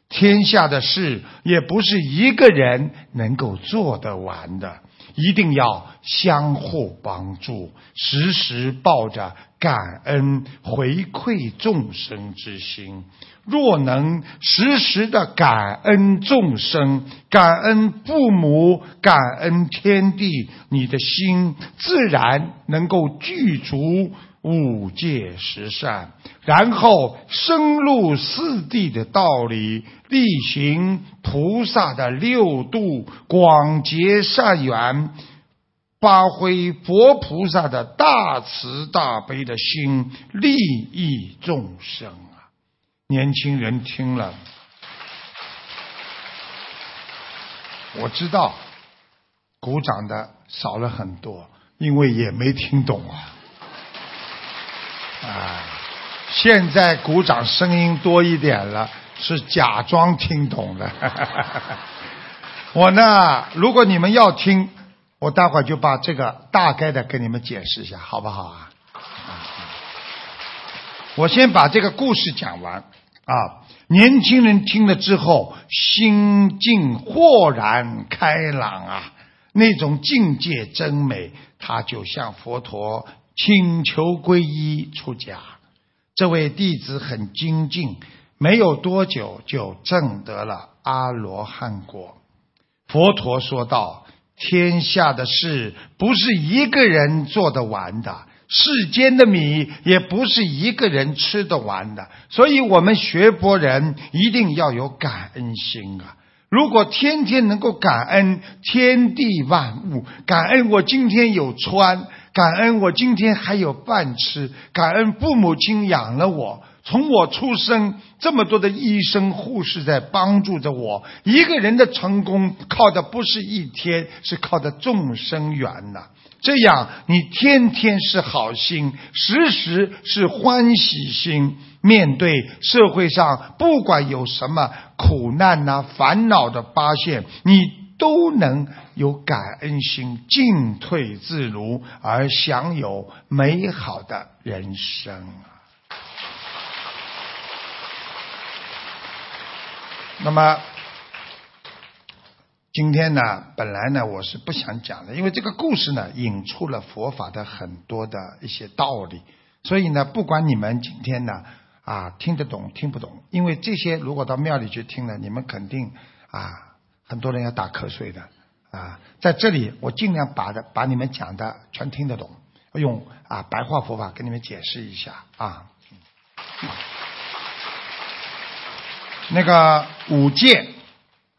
天下的事也不是一个人能够做得完的，一定要相互帮助，时时抱着感恩回馈众生之心。若能时时的感恩众生、感恩父母、感恩天地，你的心自然能够具足。五戒十善，然后深入四谛的道理，力行菩萨的六度，广结善缘，发挥佛菩萨的大慈大悲的心，利益众生啊！年轻人听了，我知道鼓掌的少了很多，因为也没听懂啊。啊，现在鼓掌声音多一点了，是假装听懂的。[LAUGHS] 我呢，如果你们要听，我待会儿就把这个大概的跟你们解释一下，好不好啊？我先把这个故事讲完啊。年轻人听了之后，心境豁然开朗啊，那种境界真美，他就向佛陀。请求皈依出家，这位弟子很精进，没有多久就证得了阿罗汉果。佛陀说道：“天下的事不是一个人做得完的，世间的米也不是一个人吃得完的。所以，我们学佛人一定要有感恩心啊！如果天天能够感恩天地万物，感恩我今天有穿，感恩我今天还有饭吃，感恩父母亲养了我。从我出生，这么多的医生护士在帮助着我。一个人的成功，靠的不是一天，是靠的众生缘呐。这样，你天天是好心，时时是欢喜心。面对社会上不管有什么苦难呐、烦恼的发现，你都能有感恩心，进退自如，而享有美好的人生啊。那么今天呢，本来呢我是不想讲的，因为这个故事呢引出了佛法的很多的一些道理，所以呢，不管你们今天呢啊听得懂听不懂，因为这些如果到庙里去听了，你们肯定啊很多人要打瞌睡的啊，在这里我尽量把的把你们讲的全听得懂，用啊白话佛法跟你们解释一下啊。那个五戒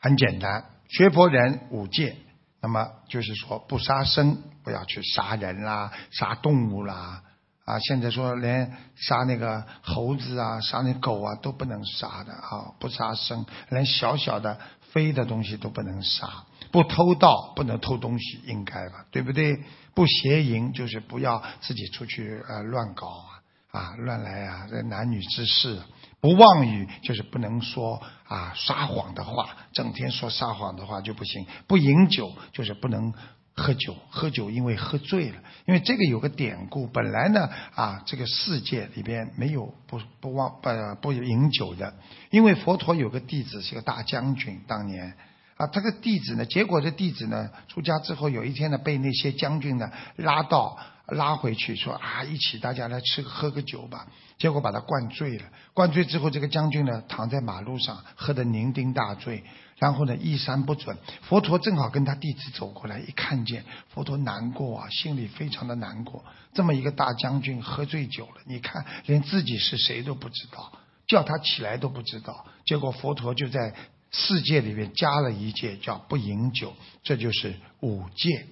很简单，学佛人五戒，那么就是说不杀生，不要去杀人啦，杀动物啦，啊，现在说连杀那个猴子啊，杀那狗啊都不能杀的啊，不杀生，连小小的飞的东西都不能杀，不偷盗，不能偷东西，应该吧，对不对？不邪淫，就是不要自己出去呃乱搞啊，啊乱来啊，这男女之事。不妄语就是不能说啊撒谎的话，整天说撒谎的话就不行。不饮酒就是不能喝酒，喝酒因为喝醉了。因为这个有个典故，本来呢啊这个世界里边没有不不忘不不饮酒的，因为佛陀有个弟子是个大将军，当年啊这个弟子呢，结果这弟子呢出家之后，有一天呢被那些将军呢拉到拉回去说啊一起大家来吃喝个酒吧。结果把他灌醉了，灌醉之后，这个将军呢躺在马路上，喝得酩酊大醉，然后呢衣衫不整。佛陀正好跟他弟子走过来，一看见佛陀难过啊，心里非常的难过。这么一个大将军喝醉酒了，你看连自己是谁都不知道，叫他起来都不知道。结果佛陀就在世界里面加了一戒，叫不饮酒，这就是五戒：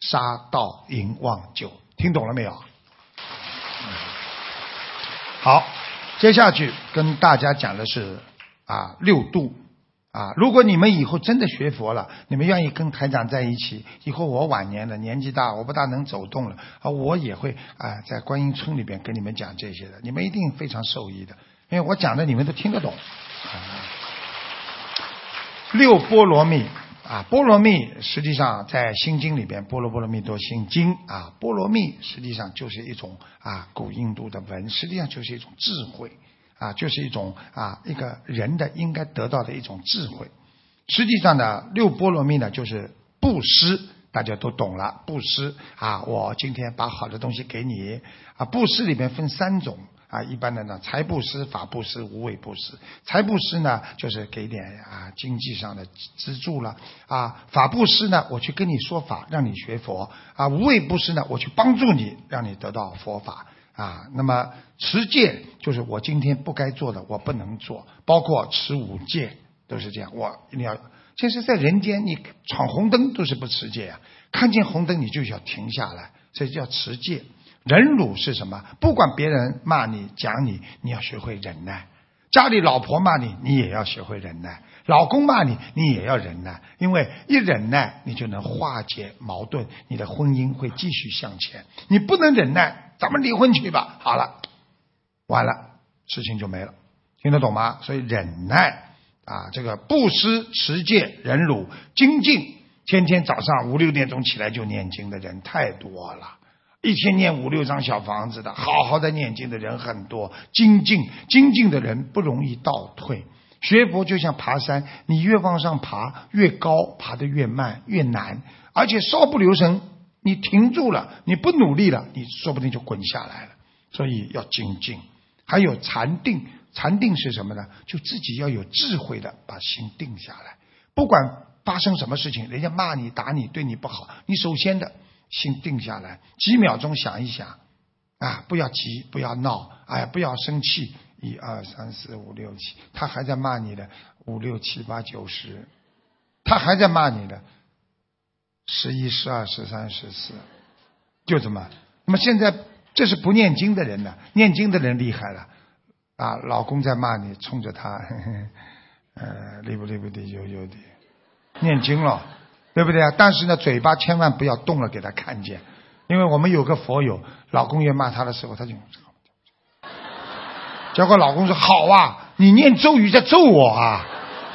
杀盗淫妄酒。听懂了没有？好，接下去跟大家讲的是啊六度啊。如果你们以后真的学佛了，你们愿意跟台长在一起，以后我晚年了，年纪大，我不大能走动了啊，我也会啊在观音村里边跟你们讲这些的，你们一定非常受益的，因为我讲的你们都听得懂。六波罗蜜。啊，波罗蜜实际上在心经里边，波罗波罗蜜多心经啊，波罗蜜实际上就是一种啊古印度的文，实际上就是一种智慧啊，就是一种啊一个人的应该得到的一种智慧。实际上呢，六波罗蜜呢就是布施，大家都懂了，布施啊，我今天把好的东西给你啊，布施里面分三种。啊，一般的呢，财布施、法布施、无畏布施。财布施呢，就是给点啊经济上的资助了。啊，法布施呢，我去跟你说法，让你学佛。啊，无畏布施呢，我去帮助你，让你得到佛法。啊，那么持戒就是我今天不该做的，我不能做，包括持五戒都是这样。我一定要，其实，在人间你闯红灯都是不持戒啊，看见红灯你就要停下来，这叫持戒。忍辱是什么？不管别人骂你、讲你，你要学会忍耐。家里老婆骂你，你也要学会忍耐；老公骂你，你也要忍耐。因为一忍耐，你就能化解矛盾，你的婚姻会继续向前。你不能忍耐，咱们离婚去吧。好了，完了，事情就没了。听得懂吗？所以忍耐啊，这个布施、持戒、忍辱、精进，天天早上五六点钟起来就念经的人太多了。一天念五六张小房子的，好好的念经的人很多，精进精进的人不容易倒退。学佛就像爬山，你越往上爬，越高，爬得越慢，越难，而且稍不留神，你停住了，你不努力了，你说不定就滚下来了。所以要精进，还有禅定，禅定是什么呢？就自己要有智慧的把心定下来，不管。发生什么事情，人家骂你、打你、对你不好，你首先的心定下来，几秒钟想一想，啊，不要急，不要闹，哎，不要生气。一二三四五六七，他还在骂你的五六七八九十，他还在骂你的十一十二十三十四，就这么。那么现在这是不念经的人呢，念经的人厉害了啊！老公在骂你，冲着他，呃，离不离不离，有有的，念经了，对不对啊？但是呢，嘴巴千万不要动了，给他看见，因为我们有个佛友，老公越骂他的时候，他就。结果老公说：“好啊，你念咒语在咒我啊！”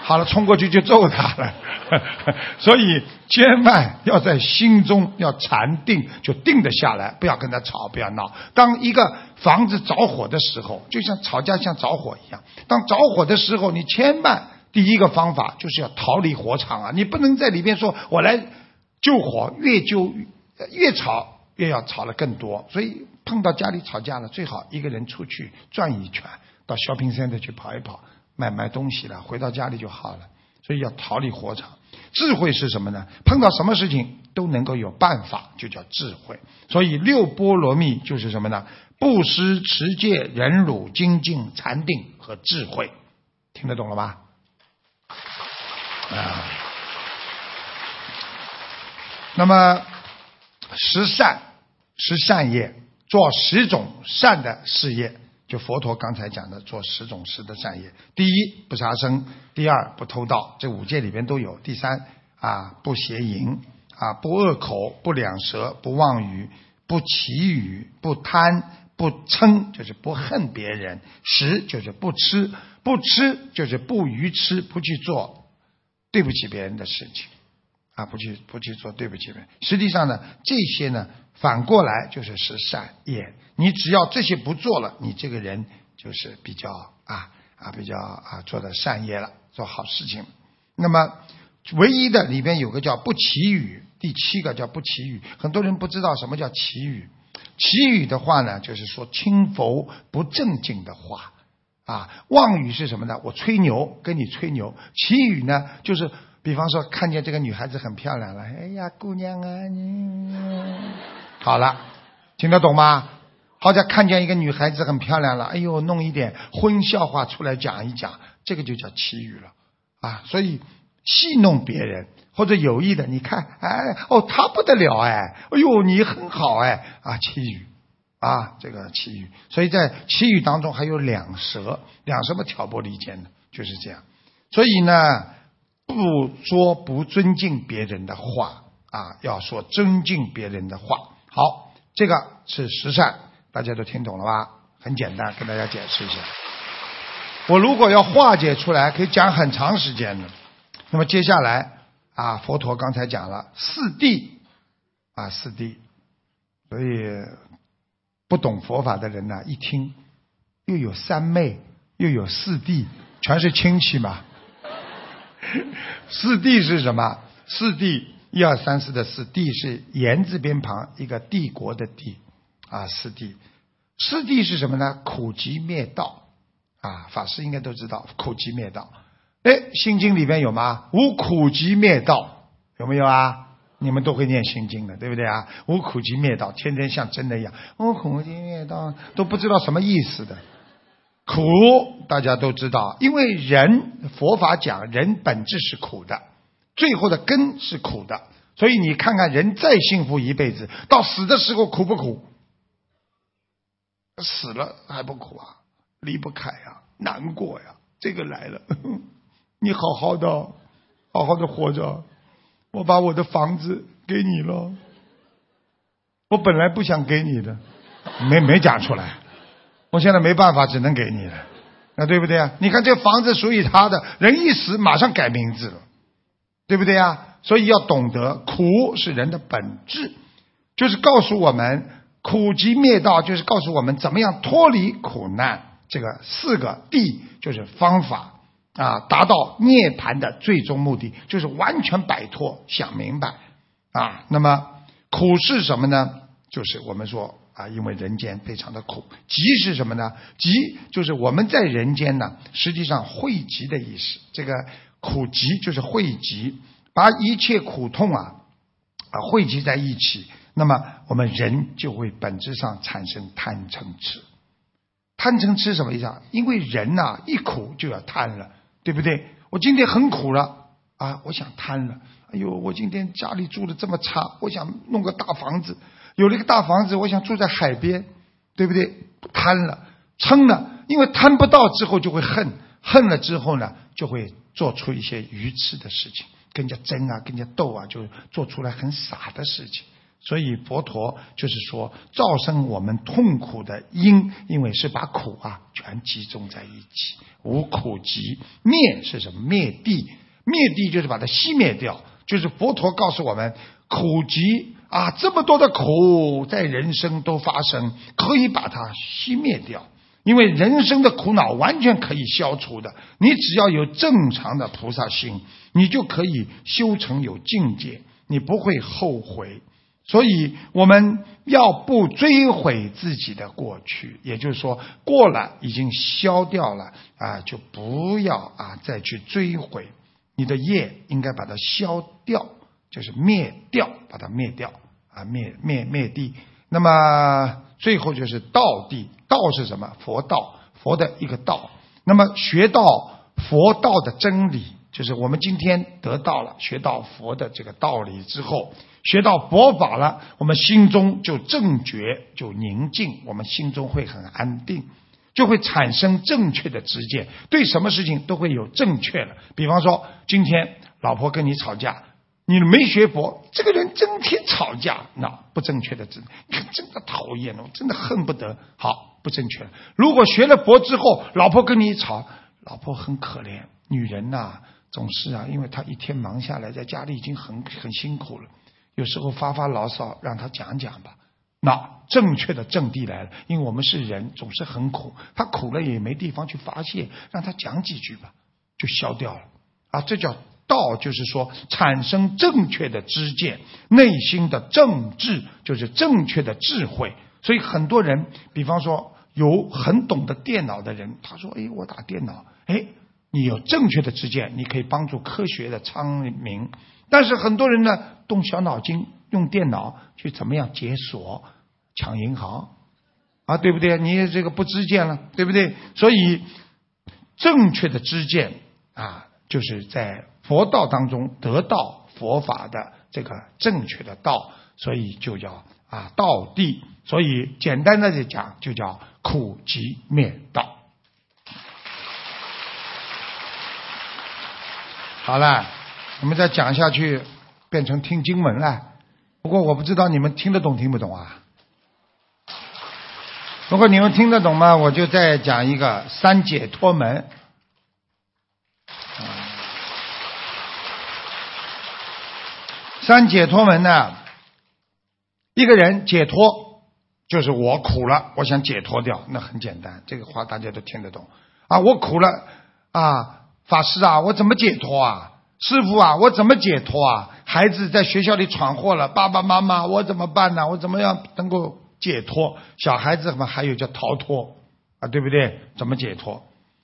好了，冲过去就揍他了。[LAUGHS] 所以千万要在心中要禅定，就定得下来，不要跟他吵，不要闹。当一个房子着火的时候，就像吵架像着火一样。当着火的时候，你千万第一个方法就是要逃离火场啊！你不能在里边说“我来救火”，越救越吵。越要吵得更多，所以碰到家里吵架了，最好一个人出去转一圈，到小平山的去跑一跑，买买东西了，回到家里就好了。所以要逃离火场。智慧是什么呢？碰到什么事情都能够有办法，就叫智慧。所以六波罗蜜就是什么呢？布施、持戒、忍辱、精进、禅定和智慧，听得懂了吧？啊，那么。十善，十善业，做十种善的事业。就佛陀刚才讲的，做十种十的善业。第一，不杀生；第二，不偷盗，这五戒里边都有。第三，啊，不邪淫，啊，不恶口，不两舌，不妄语，不绮语，不贪，不嗔，就是不恨别人。十就是不吃，不吃就是不愚痴，不去做对不起别人的事情。啊，不去不去做对不起人。实际上呢，这些呢，反过来就是十善业。你只要这些不做了，你这个人就是比较啊啊比较啊做的善业了，做好事情。那么唯一的里边有个叫不祈语，第七个叫不祈语。很多人不知道什么叫祈语。祈语的话呢，就是说轻浮不正经的话啊。妄语是什么呢？我吹牛，跟你吹牛。祈语呢，就是。比方说，看见这个女孩子很漂亮了，哎呀，姑娘啊，你好了，听得懂吗？好像看见一个女孩子很漂亮了，哎呦，弄一点荤笑话出来讲一讲，这个就叫绮语了啊。所以戏弄别人或者有意的，你看，哎，哦，他不得了，哎，哎呦，你很好，哎，啊，绮语啊，这个绮语。所以在绮语当中还有两舌，两什么挑拨离间的，就是这样。所以呢。不说不尊敬别人的话啊，要说尊敬别人的话。好，这个是十善，大家都听懂了吧？很简单，跟大家解释一下。我如果要化解出来，可以讲很长时间的。那么接下来啊，佛陀刚才讲了四谛啊，四谛，所以不懂佛法的人呢，一听又有三妹，又有四弟，全是亲戚嘛。[LAUGHS] 四弟是什么？四弟一二三四的四弟是言字边旁一个帝国的帝啊，四弟。四弟是什么呢？苦集灭道啊，法师应该都知道苦集灭道。哎，心经里边有吗？无苦集灭道有没有啊？你们都会念心经的，对不对啊？无苦集灭道，天天像真的一样。无苦集灭道都不知道什么意思的。苦大家都知道，因为人佛法讲人本质是苦的，最后的根是苦的，所以你看看人再幸福一辈子，到死的时候苦不苦？死了还不苦啊？离不开呀，难过呀。这个来了，[LAUGHS] 你好好的，好好的活着，我把我的房子给你了，我本来不想给你的，没没讲出来。我现在没办法，只能给你了，那对不对啊？你看这房子属于他的，人一死马上改名字了，对不对啊？所以要懂得苦是人的本质，就是告诉我们苦集灭道，就是告诉我们怎么样脱离苦难。这个四个地就是方法啊，达到涅盘的最终目的，就是完全摆脱，想明白啊。那么苦是什么呢？就是我们说。啊，因为人间非常的苦，集是什么呢？集就是我们在人间呢，实际上汇集的意思。这个苦集就是汇集，把一切苦痛啊啊汇集在一起，那么我们人就会本质上产生贪嗔痴。贪嗔痴什么意思啊？因为人呐、一苦就要贪了，对不对？我今天很苦了啊，我想贪了。哎呦，我今天家里住的这么差，我想弄个大房子。有了一个大房子，我想住在海边，对不对？贪了，撑了，因为贪不到之后就会恨，恨了之后呢，就会做出一些愚痴的事情，跟人家争啊，跟人家斗啊，就做出来很傻的事情。所以佛陀就是说，造成我们痛苦的因，因为是把苦啊全集中在一起，无苦集灭是什么？灭地，灭地就是把它熄灭掉。就是佛陀告诉我们，苦集啊，这么多的苦在人生都发生，可以把它熄灭掉。因为人生的苦恼完全可以消除的，你只要有正常的菩萨心，你就可以修成有境界，你不会后悔。所以我们要不追悔自己的过去，也就是说过了已经消掉了啊，就不要啊再去追悔。你的业应该把它消掉，就是灭掉，把它灭掉啊，灭灭灭地。那么最后就是道地，道是什么？佛道，佛的一个道。那么学到佛道的真理，就是我们今天得到了学到佛的这个道理之后，学到佛法了，我们心中就正觉，就宁静，我们心中会很安定，就会产生正确的知见，对什么事情都会有正确的。比方说，今天老婆跟你吵架。你没学佛，这个人整天吵架，那不正确的知，你看真的讨厌了，我真的恨不得。好，不正确。如果学了佛之后，老婆跟你吵，老婆很可怜，女人呐、总是啊，因为她一天忙下来，在家里已经很很辛苦了，有时候发发牢骚，让他讲讲吧。那正确的阵地来了，因为我们是人，总是很苦，他苦了也没地方去发泄，让他讲几句吧，就消掉了。啊，这叫。道就是说，产生正确的知见，内心的正智就是正确的智慧。所以很多人，比方说有很懂得电脑的人，他说：“哎，我打电脑，哎，你有正确的知见，你可以帮助科学的昌明。”但是很多人呢，动小脑筋，用电脑去怎么样解锁、抢银行啊，对不对？你这个不知见了，对不对？所以正确的知见啊，就是在。佛道当中得到佛法的这个正确的道，所以就叫啊道地。所以简单的就讲，就叫苦集灭道。好了，我们再讲下去，变成听经文了。不过我不知道你们听得懂听不懂啊？如果你们听得懂嘛，我就再讲一个三解脱门。三解脱门呢？一个人解脱，就是我苦了，我想解脱掉，那很简单，这个话大家都听得懂啊。我苦了啊，法师啊，我怎么解脱啊？师傅啊，我怎么解脱啊？孩子在学校里闯祸了，爸爸妈妈，我怎么办呢？我怎么样能够解脱？小孩子嘛，还有叫逃脱啊，对不对？怎么解脱？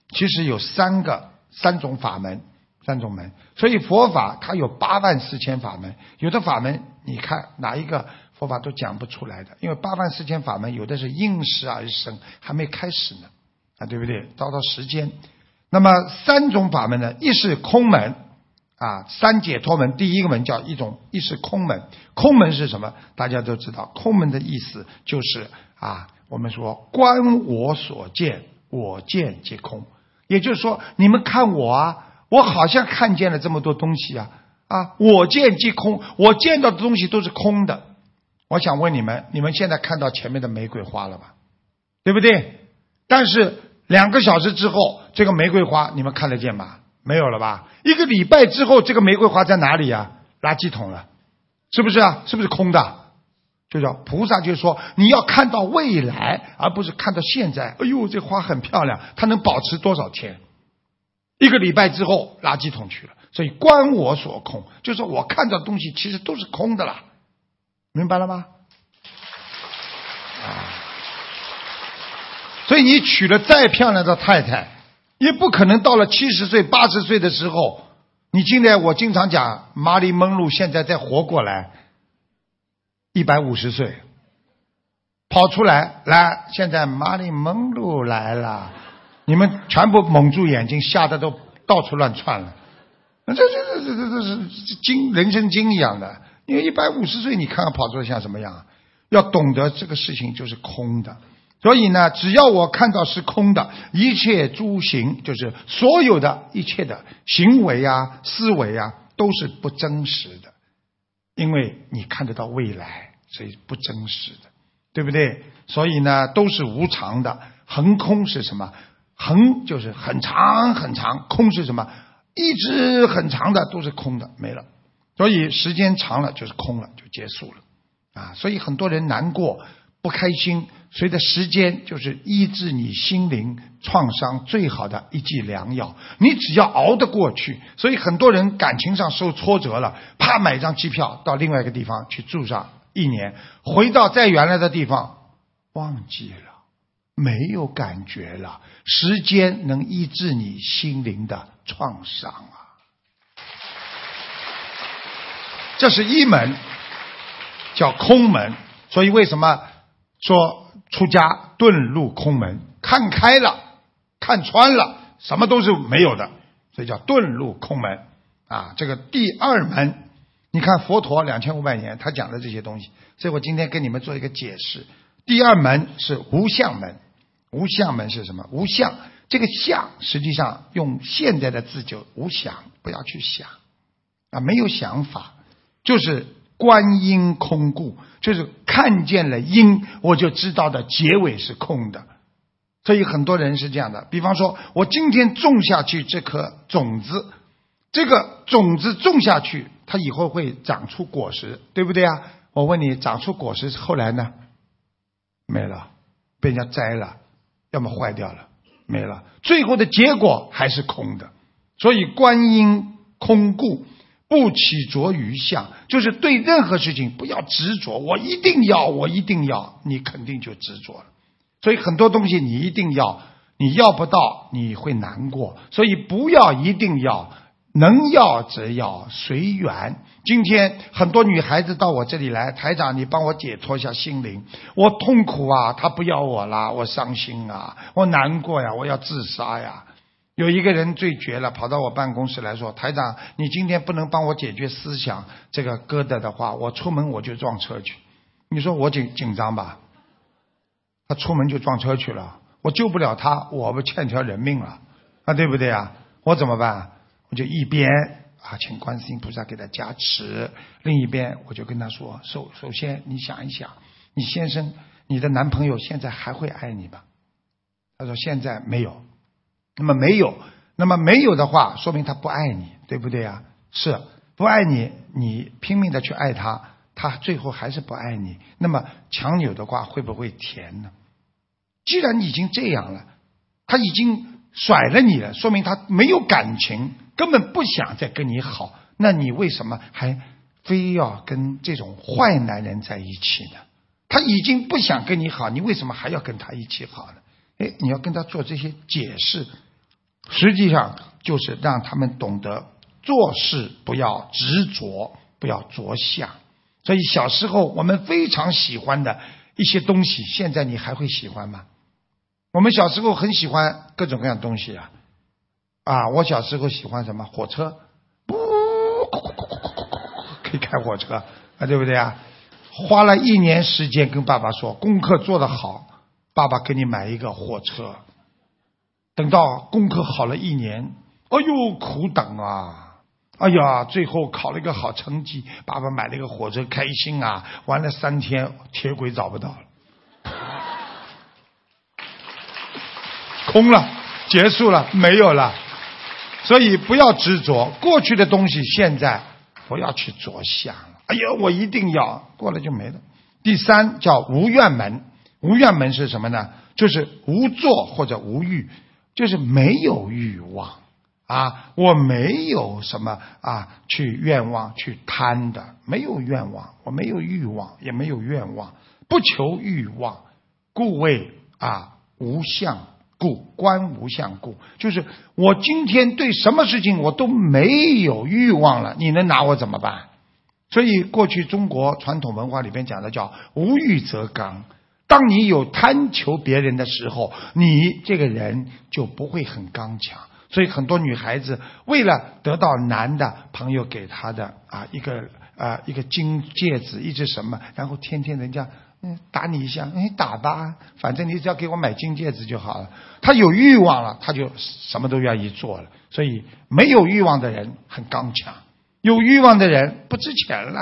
其实有三个三种法门。三种门，所以佛法它有八万四千法门，有的法门你看哪一个佛法都讲不出来的，因为八万四千法门有的是应时而生，还没开始呢，啊，对不对？到到时间，那么三种法门呢，一是空门啊，三解脱门，第一个门叫一种，一是空门，空门是什么？大家都知道，空门的意思就是啊，我们说观我所见，我见即空，也就是说，你们看我啊。我好像看见了这么多东西啊啊！我见即空，我见到的东西都是空的。我想问你们，你们现在看到前面的玫瑰花了吧？对不对？但是两个小时之后，这个玫瑰花你们看得见吗？没有了吧？一个礼拜之后，这个玫瑰花在哪里呀？垃圾桶了，是不是啊？是不是空的？就叫菩萨就说你要看到未来，而不是看到现在。哎呦，这花很漂亮，它能保持多少天？一个礼拜之后，垃圾桶去了。所以观我所空，就是我看到的东西其实都是空的啦，明白了吗？啊，所以你娶了再漂亮的太太，也不可能到了七十岁、八十岁的时候，你进来，我经常讲，玛丽蒙路现在再活过来，一百五十岁，跑出来，来，现在玛丽蒙路来了，你们全部蒙住眼睛，吓得都到处乱窜了。这这这这这这是精人生经一样的，因为一百五十岁，你看看跑出来像什么样？要懂得这个事情就是空的，所以呢，只要我看到是空的，一切诸行就是所有的一切的行为啊、思维啊，都是不真实的，因为你看得到未来，所以不真实的，对不对？所以呢，都是无常的。横空是什么？横就是很长很长，空是什么？一直很长的都是空的，没了。所以时间长了就是空了，就结束了。啊，所以很多人难过、不开心，随着时间就是医治你心灵创伤最好的一剂良药。你只要熬得过去，所以很多人感情上受挫折了，啪买张机票到另外一个地方去住上一年，回到在原来的地方忘记了，没有感觉了。时间能医治你心灵的。创伤啊，这是一门叫空门，所以为什么说出家遁入空门？看开了，看穿了，什么都是没有的，所以叫遁入空门啊。这个第二门，你看佛陀两千五百年他讲的这些东西，所以我今天跟你们做一个解释。第二门是无相门，无相门是什么？无相。这个相实际上用现在的字就无想，不要去想啊，没有想法，就是观音空故，就是看见了因，我就知道的结尾是空的。所以很多人是这样的，比方说我今天种下去这颗种子，这个种子种下去，它以后会长出果实，对不对啊？我问你，长出果实后来呢？没了，被人家摘了，要么坏掉了。没了，最后的结果还是空的。所以观音空故，不起着于相，就是对任何事情不要执着。我一定要，我一定要，你肯定就执着了。所以很多东西你一定要，你要不到你会难过。所以不要一定要。能要则要随缘。今天很多女孩子到我这里来，台长，你帮我解脱一下心灵。我痛苦啊，他不要我啦，我伤心啊，我难过呀，我要自杀呀。有一个人最绝了，跑到我办公室来说：“台长，你今天不能帮我解决思想这个疙瘩的话，我出门我就撞车去。”你说我紧紧张吧？他出门就撞车去了，我救不了他，我不欠条人命了啊，对不对啊？我怎么办？我就一边啊，请观世音菩萨给他加持，另一边我就跟他说：首首先，你想一想，你先生、你的男朋友现在还会爱你吗？他说现在没有。那么没有，那么没有的话，说明他不爱你，对不对啊？是不爱你，你拼命的去爱他，他最后还是不爱你。那么强扭的瓜会不会甜呢？既然已经这样了，他已经甩了你了，说明他没有感情。根本不想再跟你好，那你为什么还非要跟这种坏男人在一起呢？他已经不想跟你好，你为什么还要跟他一起好呢？哎，你要跟他做这些解释，实际上就是让他们懂得做事不要执着，不要着相。所以小时候我们非常喜欢的一些东西，现在你还会喜欢吗？我们小时候很喜欢各种各样东西啊。啊，我小时候喜欢什么火车，不，可以开火车啊，对不对啊？花了一年时间跟爸爸说功课做得好，爸爸给你买一个火车。等到功课好了一年，哎呦苦等啊！哎呀，最后考了一个好成绩，爸爸买了一个火车，开心啊！玩了三天，铁轨找不到了，[LAUGHS] 空了，结束了，没有了。所以不要执着过去的东西，现在不要去着想。哎呀，我一定要过了就没了。第三叫无怨门，无怨门是什么呢？就是无作或者无欲，就是没有欲望啊，我没有什么啊去愿望去贪的，没有愿望，我没有欲望，也没有愿望，不求欲望，故谓啊无相故，观无相故，就是我今天对什么事情我都没有欲望了，你能拿我怎么办？所以过去中国传统文化里边讲的叫无欲则刚。当你有贪求别人的时候，你这个人就不会很刚强。所以很多女孩子为了得到男的朋友给她的啊一个啊一个金戒指，一只什么，然后天天人家嗯打你一下，哎打吧，反正你只要给我买金戒指就好了。他有欲望了，他就什么都愿意做了。所以没有欲望的人很刚强，有欲望的人不值钱了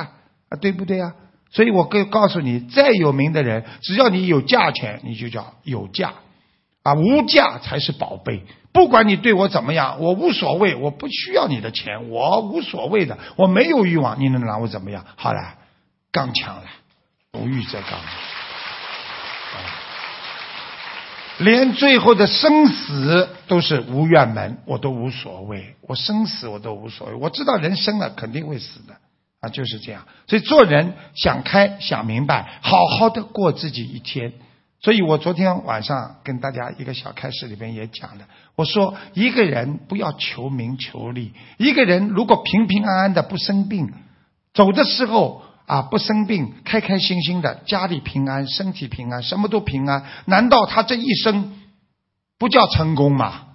啊，对不对啊？所以我可以告诉你，再有名的人，只要你有价钱，你就叫有价啊，无价才是宝贝。不管你对我怎么样，我无所谓，我不需要你的钱，我无所谓的，我没有欲望，你能拿我怎么样？好了，刚强了，无欲则刚。连最后的生死都是无怨门，我都无所谓，我生死我都无所谓，我知道人生了肯定会死的啊，就是这样。所以做人想开想明白，好好的过自己一天。所以我昨天晚上跟大家一个小开始里边也讲了，我说一个人不要求名求利，一个人如果平平安安的不生病，走的时候啊不生病，开开心心的，家里平安，身体平安，什么都平安，难道他这一生不叫成功吗？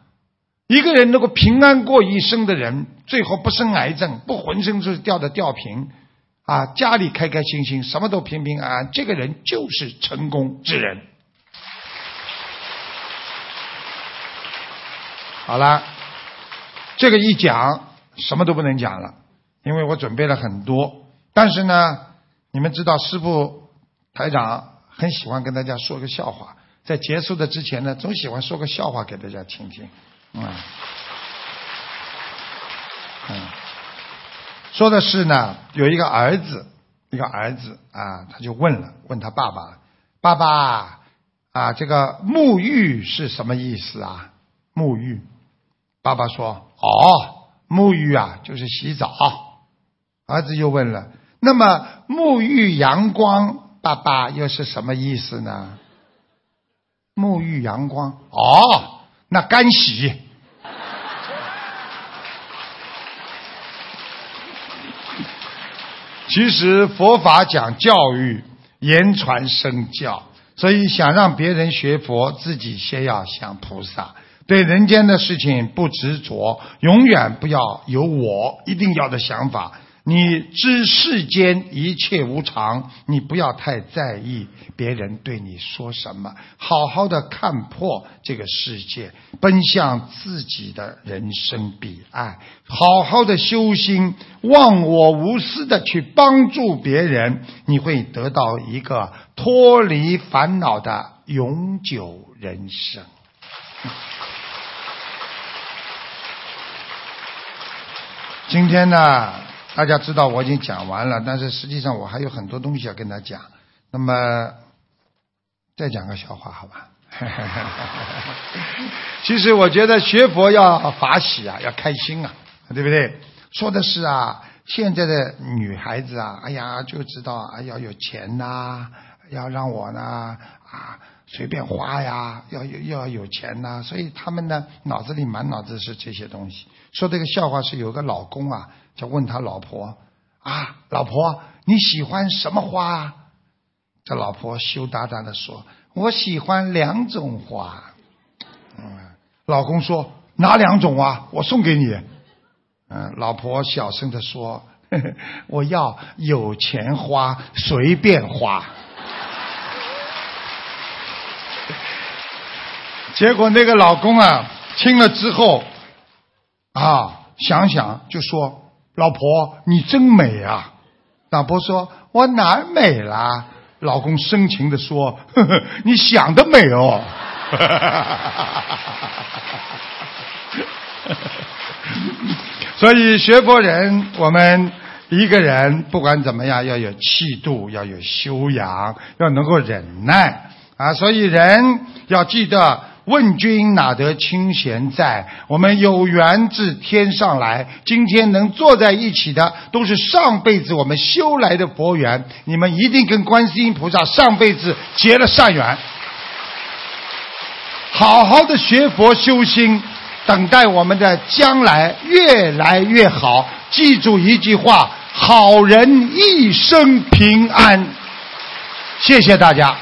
一个人如果平安过一生的人，最后不生癌症，不浑身是掉的吊瓶，啊，家里开开心心，什么都平平安安，这个人就是成功之人。好了，这个一讲什么都不能讲了，因为我准备了很多。但是呢，你们知道师傅台长很喜欢跟大家说个笑话，在结束的之前呢，总喜欢说个笑话给大家听听。嗯，嗯，说的是呢，有一个儿子，一个儿子啊，他就问了，问他爸爸，爸爸啊，这个沐浴是什么意思啊？沐浴。爸爸说：“哦，沐浴啊，就是洗澡。”儿子又问了：“那么沐浴阳光，爸爸又是什么意思呢？”沐浴阳光，哦，那干洗。其实佛法讲教育，言传身教，所以想让别人学佛，自己先要想菩萨。对人间的事情不执着，永远不要有我一定要的想法。你知世间一切无常，你不要太在意别人对你说什么，好好的看破这个世界，奔向自己的人生彼岸，好好的修心，忘我无私的去帮助别人，你会得到一个脱离烦恼的永久人生。今天呢，大家知道我已经讲完了，但是实际上我还有很多东西要跟他讲。那么，再讲个笑话，好吧？[LAUGHS] 其实我觉得学佛要法喜啊，要开心啊，对不对？说的是啊，现在的女孩子啊，哎呀，就知道啊，要有钱呐，要让我呢啊随便花呀，要有要有钱呐，所以他们呢脑子里满脑子是这些东西。说这个笑话是有个老公啊，就问他老婆啊，老婆你喜欢什么花？这老婆羞答答的说，我喜欢两种花。嗯，老公说哪两种啊？我送给你。嗯，老婆小声的说，[LAUGHS] 我要有钱花，随便花。结果那个老公啊，听了之后。啊，想想就说：“老婆，你真美啊！”老婆说：“我哪儿美了？”老公深情地说：“呵呵，你想的美哦。[LAUGHS] ”所以学佛人，我们一个人不管怎么样，要有气度，要有修养，要能够忍耐啊！所以人要记得。问君哪得清闲在？我们有缘自天上来，今天能坐在一起的，都是上辈子我们修来的佛缘。你们一定跟观世音菩萨上辈子结了善缘。好好的学佛修心，等待我们的将来越来越好。记住一句话：好人一生平安。谢谢大家。